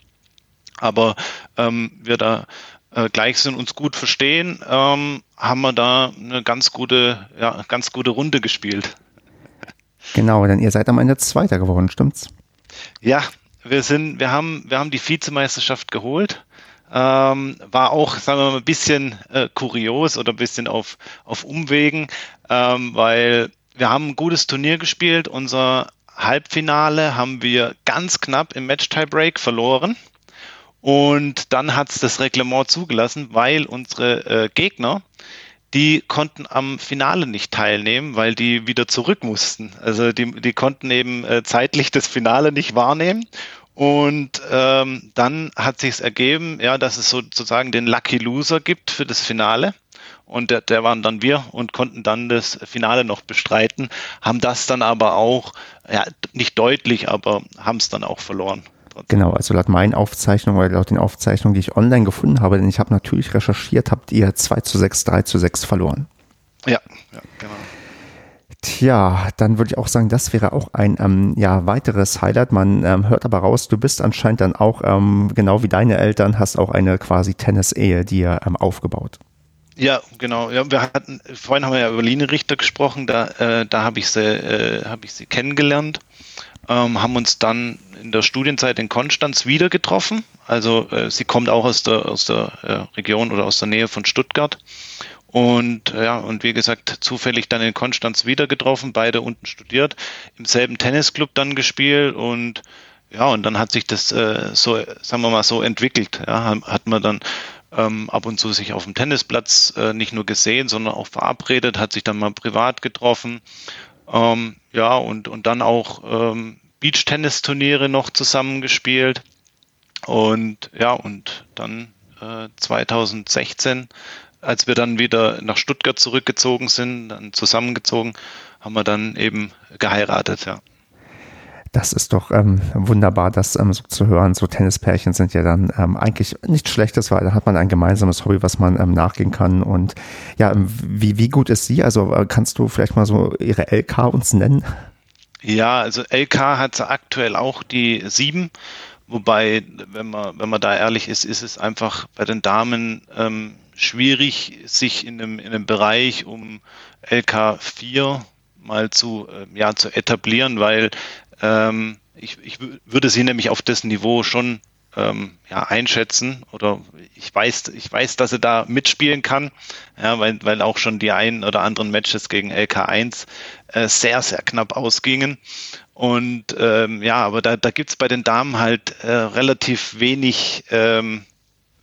Aber ähm, wir da äh, gleich sind, uns gut verstehen, ähm, haben wir da eine ganz gute, ja, ganz gute Runde gespielt. Genau, denn ihr seid am Ende Zweiter geworden, stimmt's? Ja, wir sind, wir haben, wir haben die Vizemeisterschaft geholt. Ähm, war auch, sagen wir mal, ein bisschen äh, kurios oder ein bisschen auf, auf Umwegen, ähm, weil wir haben ein gutes Turnier gespielt. Unser Halbfinale haben wir ganz knapp im Match-Tiebreak verloren. Und dann hat es das Reglement zugelassen, weil unsere äh, Gegner, die konnten am Finale nicht teilnehmen, weil die wieder zurück mussten. Also die, die konnten eben äh, zeitlich das Finale nicht wahrnehmen. Und ähm, dann hat sich ergeben, ja, dass es sozusagen den Lucky Loser gibt für das Finale. Und der, der waren dann wir und konnten dann das Finale noch bestreiten, haben das dann aber auch, ja, nicht deutlich, aber haben es dann auch verloren. Genau, also laut meinen Aufzeichnungen oder laut den Aufzeichnungen, die ich online gefunden habe, denn ich habe natürlich recherchiert, habt ihr 2 zu 6, 3 zu 6 verloren. Ja, ja genau. Tja, dann würde ich auch sagen, das wäre auch ein ähm, ja, weiteres Highlight. Man ähm, hört aber raus, du bist anscheinend dann auch, ähm, genau wie deine Eltern, hast auch eine quasi Tennis-Ehe dir ähm, aufgebaut. Ja, genau. Ja, wir hatten, vorhin haben wir ja über Line Richter gesprochen, da, äh, da habe ich, sie, äh, hab ich sie kennengelernt, ähm, haben uns dann in der Studienzeit in Konstanz wieder getroffen. Also äh, sie kommt auch aus der, aus der äh, Region oder aus der Nähe von Stuttgart und ja, und wie gesagt, zufällig dann in Konstanz wieder getroffen, beide unten studiert, im selben Tennisclub dann gespielt und ja, und dann hat sich das äh, so, sagen wir mal, so entwickelt. Ja, hat man dann ähm, ab und zu sich auf dem Tennisplatz äh, nicht nur gesehen, sondern auch verabredet, hat sich dann mal privat getroffen. Ähm, ja, und, und dann auch ähm, Beach-Tennis-Turniere noch zusammengespielt. Und ja, und dann äh, 2016 als wir dann wieder nach Stuttgart zurückgezogen sind, dann zusammengezogen, haben wir dann eben geheiratet, ja. Das ist doch ähm, wunderbar, das ähm, so zu hören. So Tennispärchen sind ja dann ähm, eigentlich nichts Schlechtes, weil da hat man ein gemeinsames Hobby, was man ähm, nachgehen kann. Und ja, ähm, wie, wie gut ist sie? Also äh, kannst du vielleicht mal so ihre LK uns nennen? Ja, also LK hat aktuell auch die sieben. Wobei, wenn man, wenn man da ehrlich ist, ist es einfach bei den Damen ähm, schwierig, sich in einem, in einem Bereich um LK4 mal zu, äh, ja, zu etablieren, weil ähm, ich, ich würde sie nämlich auf das Niveau schon ähm, ja, einschätzen oder ich weiß, ich weiß, dass sie da mitspielen kann, ja, weil, weil auch schon die ein oder anderen Matches gegen LK1 äh, sehr, sehr knapp ausgingen. Und ähm, ja, aber da, da gibt es bei den Damen halt äh, relativ wenig, ähm,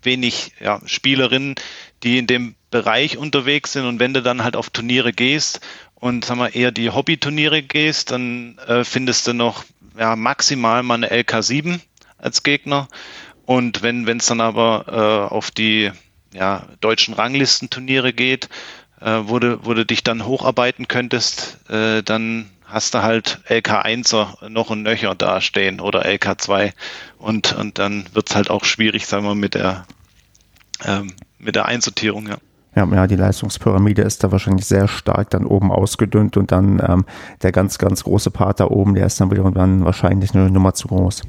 wenig ja, Spielerinnen, die in dem Bereich unterwegs sind und wenn du dann halt auf Turniere gehst und sag mal eher die Hobbyturniere gehst, dann äh, findest du noch ja, maximal mal eine LK7 als Gegner und wenn es dann aber äh, auf die ja, deutschen Ranglistenturniere geht, äh, wo, du, wo du dich dann hocharbeiten könntest, äh, dann hast du halt LK1er noch und nöcher dastehen oder LK2 und, und dann wird es halt auch schwierig, sagen wir, mit der ähm, mit der Einsortierung, ja. Ja, ja, die Leistungspyramide ist da wahrscheinlich sehr stark dann oben ausgedünnt und dann ähm, der ganz, ganz große Part da oben, der ist dann wiederum dann wahrscheinlich eine Nummer zu groß.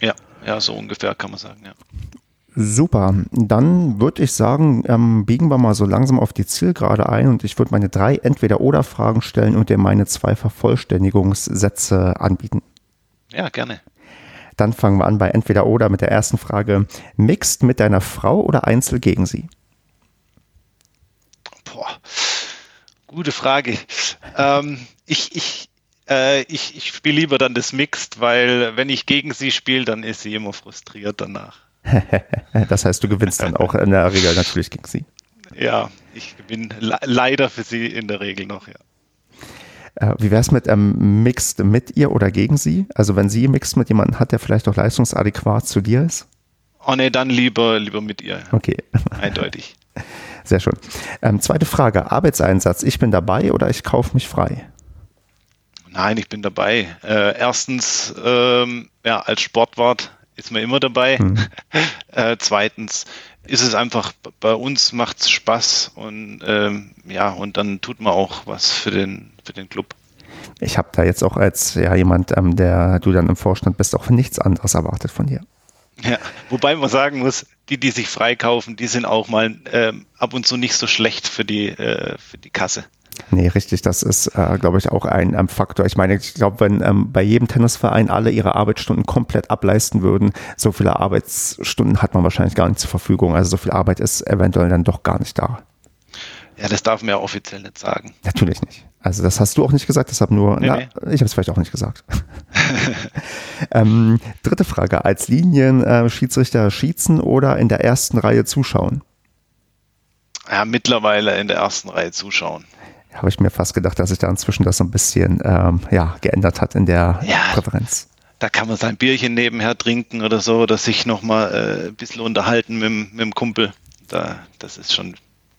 Ja, ja, so ungefähr kann man sagen, ja. Super, dann würde ich sagen, ähm, biegen wir mal so langsam auf die Zielgerade ein und ich würde meine drei Entweder-Oder-Fragen stellen und dir meine zwei Vervollständigungssätze anbieten. Ja, gerne. Dann fangen wir an bei entweder oder mit der ersten Frage. Mixed mit deiner Frau oder Einzel gegen sie? Gute Frage. Ähm, ich ich, äh, ich, ich spiele lieber dann das Mixed, weil wenn ich gegen sie spiele, dann ist sie immer frustriert danach. das heißt, du gewinnst dann auch in der Regel natürlich gegen sie. Ja, ich gewinne leider für sie in der Regel noch, ja. Äh, wie wäre es mit ähm, Mixed mit ihr oder gegen sie? Also wenn sie Mixed mit jemandem hat, der vielleicht auch leistungsadäquat zu dir ist? Oh ne, dann lieber, lieber mit ihr. Okay. Eindeutig. Sehr schön. Ähm, zweite Frage, Arbeitseinsatz. Ich bin dabei oder ich kaufe mich frei? Nein, ich bin dabei. Äh, erstens, ähm, ja, als Sportwart ist man immer dabei. Hm. Äh, zweitens ist es einfach, bei uns macht es Spaß und ähm, ja, und dann tut man auch was für den, für den Club. Ich habe da jetzt auch als ja, jemand, ähm, der du dann im Vorstand bist, auch nichts anderes erwartet von dir. Ja, wobei man sagen muss, die, die sich freikaufen, die sind auch mal ähm, ab und zu nicht so schlecht für die, äh, für die Kasse. Nee, richtig, das ist, äh, glaube ich, auch ein ähm, Faktor. Ich meine, ich glaube, wenn ähm, bei jedem Tennisverein alle ihre Arbeitsstunden komplett ableisten würden, so viele Arbeitsstunden hat man wahrscheinlich gar nicht zur Verfügung. Also so viel Arbeit ist eventuell dann doch gar nicht da. Ja, das darf man ja offiziell nicht sagen. Natürlich nicht. Also das hast du auch nicht gesagt, deshalb nur, nee, na, nee. ich habe es vielleicht auch nicht gesagt. ähm, dritte Frage, als Linien-Schiedsrichter äh, schießen oder in der ersten Reihe zuschauen? Ja, mittlerweile in der ersten Reihe zuschauen. Habe ich mir fast gedacht, dass sich da inzwischen das so ein bisschen ähm, ja, geändert hat in der ja, Präferenz. Da kann man sein Bierchen nebenher trinken oder so, oder sich nochmal äh, ein bisschen unterhalten mit, mit dem Kumpel. Da, das ist schon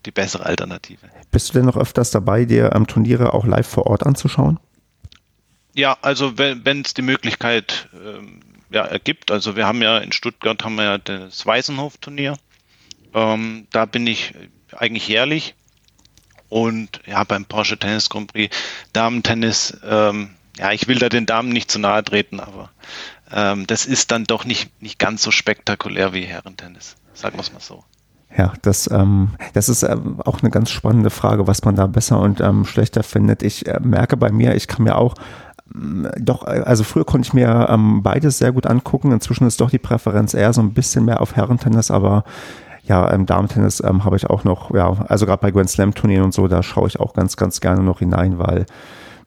die bessere Alternative. Bist du denn noch öfters dabei, dir am Turniere auch live vor Ort anzuschauen? Ja, also wenn es die Möglichkeit ähm, ja, ergibt, also wir haben ja in Stuttgart haben wir ja das Weißenhof-Turnier. Ähm, da bin ich eigentlich jährlich. Und ja, beim Porsche Tennis Grand Prix Damen-Tennis, ähm, ja, ich will da den Damen nicht zu nahe treten, aber ähm, das ist dann doch nicht, nicht ganz so spektakulär wie Herrentennis. Sagen wir es mal so. Ja, das, ähm, das ist ähm, auch eine ganz spannende Frage, was man da besser und ähm, schlechter findet. Ich äh, merke bei mir, ich kann mir auch ähm, doch, äh, also früher konnte ich mir ähm, beides sehr gut angucken. Inzwischen ist doch die Präferenz eher so ein bisschen mehr auf Herrentennis, aber ja, im Damen-Tennis ähm, habe ich auch noch, ja, also gerade bei Grand Slam-Turnieren und so, da schaue ich auch ganz, ganz gerne noch hinein, weil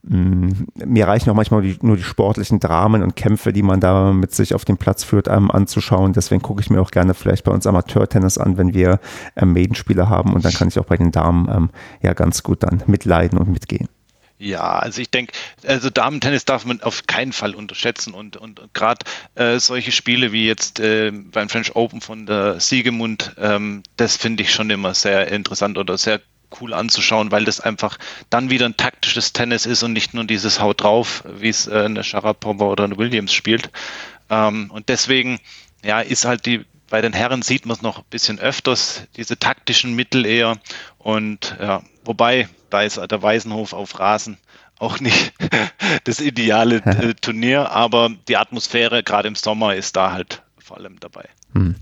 mir reichen auch manchmal die, nur die sportlichen Dramen und Kämpfe, die man da mit sich auf dem Platz führt, ähm, anzuschauen. Deswegen gucke ich mir auch gerne vielleicht bei uns Amateurtennis an, wenn wir ähm, Maidenspiele haben. Und dann kann ich auch bei den Damen ähm, ja ganz gut dann mitleiden und mitgehen. Ja, also ich denke, also Damen-Tennis darf man auf keinen Fall unterschätzen und, und, und gerade äh, solche Spiele wie jetzt äh, beim French Open von der Siegemund, ähm, das finde ich schon immer sehr interessant oder sehr cool anzuschauen, weil das einfach dann wieder ein taktisches Tennis ist und nicht nur dieses Haut drauf, wie es äh, eine Sharapova oder eine Williams spielt. Ähm, und deswegen, ja, ist halt die, bei den Herren sieht man es noch ein bisschen öfters, diese taktischen Mittel eher. Und ja, wobei, da ist der Weisenhof auf Rasen auch nicht das ideale äh, Turnier, aber die Atmosphäre gerade im Sommer ist da halt vor allem dabei. Hm.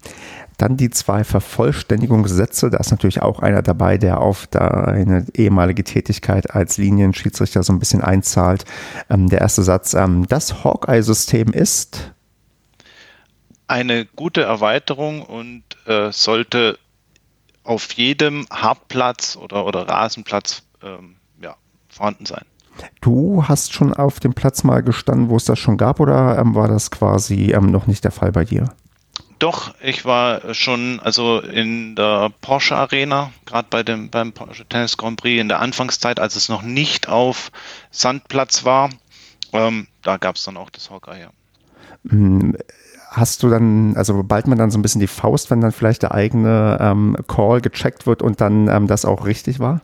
Dann die zwei Vervollständigungssätze. Da ist natürlich auch einer dabei, der auf deine ehemalige Tätigkeit als Linienschiedsrichter so ein bisschen einzahlt. Ähm, der erste Satz, ähm, das Hawkeye-System ist eine gute Erweiterung und äh, sollte auf jedem Hartplatz oder, oder Rasenplatz ähm, ja, vorhanden sein. Du hast schon auf dem Platz mal gestanden, wo es das schon gab, oder ähm, war das quasi ähm, noch nicht der Fall bei dir? Doch, ich war schon also in der Porsche Arena, gerade bei dem beim Porsche Tennis Grand Prix in der Anfangszeit, als es noch nicht auf Sandplatz war. Ähm, da gab es dann auch das Hawkeye. Ja. Hm, hast du dann, also bald man dann so ein bisschen die Faust, wenn dann vielleicht der eigene ähm, Call gecheckt wird und dann ähm, das auch richtig war?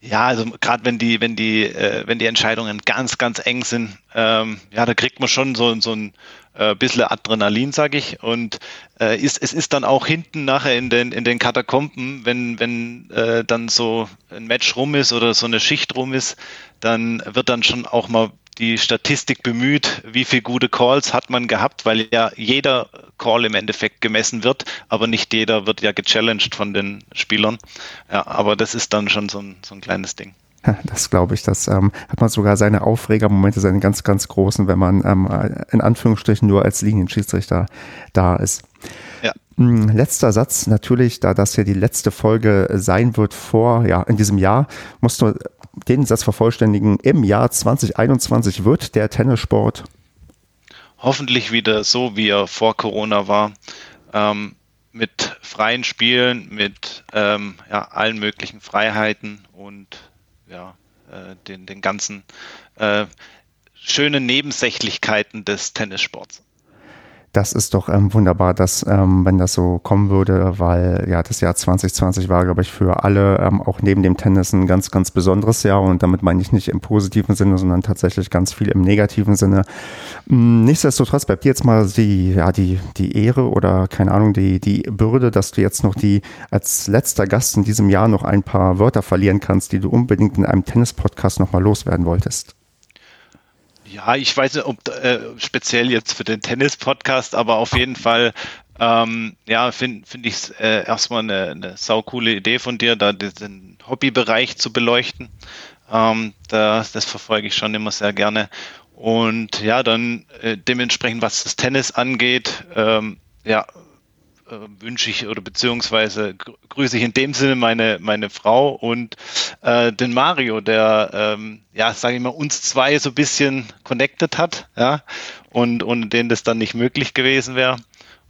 Ja, also gerade wenn die, wenn die, äh, wenn die Entscheidungen ganz, ganz eng sind, ähm, ja, da kriegt man schon so, so ein äh, bisschen Adrenalin, sage ich. Und äh, ist, es ist dann auch hinten nachher in den, in den Katakomben, wenn, wenn äh, dann so ein Match rum ist oder so eine Schicht rum ist, dann wird dann schon auch mal die Statistik bemüht, wie viele gute Calls hat man gehabt, weil ja jeder Call im Endeffekt gemessen wird, aber nicht jeder wird ja gechallenged von den Spielern. Ja, aber das ist dann schon so ein, so ein kleines Ding. Das glaube ich. Das ähm, hat man sogar seine Aufregermomente, seine ganz, ganz großen, wenn man ähm, in Anführungsstrichen nur als Linienschiedsrichter da ist. Ja. Hm, letzter Satz, natürlich, da das hier die letzte Folge sein wird vor, ja, in diesem Jahr, musst du den Satz vervollständigen. Im Jahr 2021 wird der Tennissport hoffentlich wieder so, wie er vor Corona war. Ähm, mit freien Spielen, mit ähm, ja, allen möglichen Freiheiten und ja, äh, den, den ganzen äh, schönen Nebensächlichkeiten des Tennissports das ist doch ähm, wunderbar, dass, ähm, wenn das so kommen würde, weil ja das Jahr 2020 war, glaube ich, für alle ähm, auch neben dem Tennis ein ganz, ganz besonderes Jahr und damit meine ich nicht im positiven Sinne, sondern tatsächlich ganz viel im negativen Sinne. Hm, nichtsdestotrotz bleibt dir jetzt mal die, ja, die, die Ehre oder keine Ahnung, die, die Bürde, dass du jetzt noch die als letzter Gast in diesem Jahr noch ein paar Wörter verlieren kannst, die du unbedingt in einem Tennis-Podcast nochmal loswerden wolltest. Ja, ich weiß nicht, ob äh, speziell jetzt für den Tennis-Podcast, aber auf jeden Fall, ähm, ja, finde find ich es äh, erstmal eine, eine saukoole Idee von dir, da den Hobbybereich zu beleuchten. Ähm, da, das verfolge ich schon immer sehr gerne. Und ja, dann äh, dementsprechend, was das Tennis angeht, ähm, ja, wünsche ich oder beziehungsweise grüße ich in dem Sinne meine, meine Frau und äh, den Mario, der, ähm, ja, sage ich mal, uns zwei so ein bisschen connected hat, ja, und ohne den das dann nicht möglich gewesen wäre.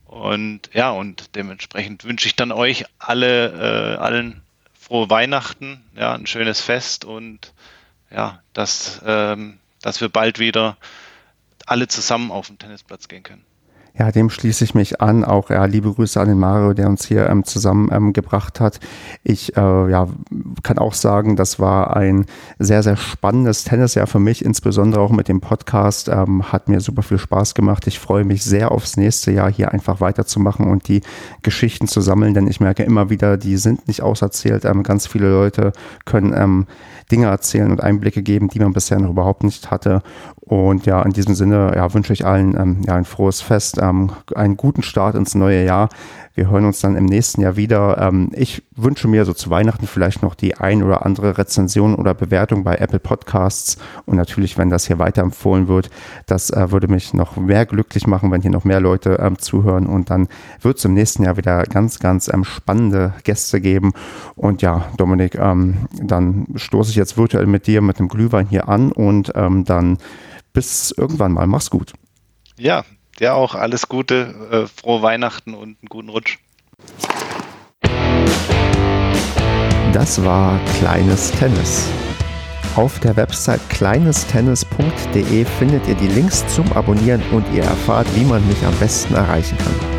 Und ja, und dementsprechend wünsche ich dann euch alle, äh, allen frohe Weihnachten, ja, ein schönes Fest und ja, dass, ähm, dass wir bald wieder alle zusammen auf den Tennisplatz gehen können. Ja, dem schließe ich mich an. Auch ja, liebe Grüße an den Mario, der uns hier ähm, zusammengebracht ähm, hat. Ich äh, ja, kann auch sagen, das war ein sehr, sehr spannendes Tennisjahr für mich, insbesondere auch mit dem Podcast. Ähm, hat mir super viel Spaß gemacht. Ich freue mich sehr aufs nächste Jahr hier einfach weiterzumachen und die Geschichten zu sammeln, denn ich merke immer wieder, die sind nicht auserzählt. Ähm, ganz viele Leute können ähm, Dinge erzählen und Einblicke geben, die man bisher noch überhaupt nicht hatte. Und ja, in diesem Sinne ja, wünsche ich allen ähm, ja, ein frohes Fest, ähm, einen guten Start ins neue Jahr. Wir hören uns dann im nächsten Jahr wieder. Ähm, ich wünsche mir so zu Weihnachten vielleicht noch die ein oder andere Rezension oder Bewertung bei Apple Podcasts. Und natürlich, wenn das hier weiterempfohlen wird, das äh, würde mich noch mehr glücklich machen, wenn hier noch mehr Leute ähm, zuhören. Und dann wird es im nächsten Jahr wieder ganz, ganz ähm, spannende Gäste geben. Und ja, Dominik, ähm, dann stoße ich jetzt virtuell mit dir mit dem Glühwein hier an und dann bis irgendwann mal. Mach's gut. Ja, dir auch alles Gute, äh, frohe Weihnachten und einen guten Rutsch. Das war Kleines Tennis. Auf der Website kleinestennis.de findet ihr die Links zum Abonnieren und ihr erfahrt, wie man mich am besten erreichen kann.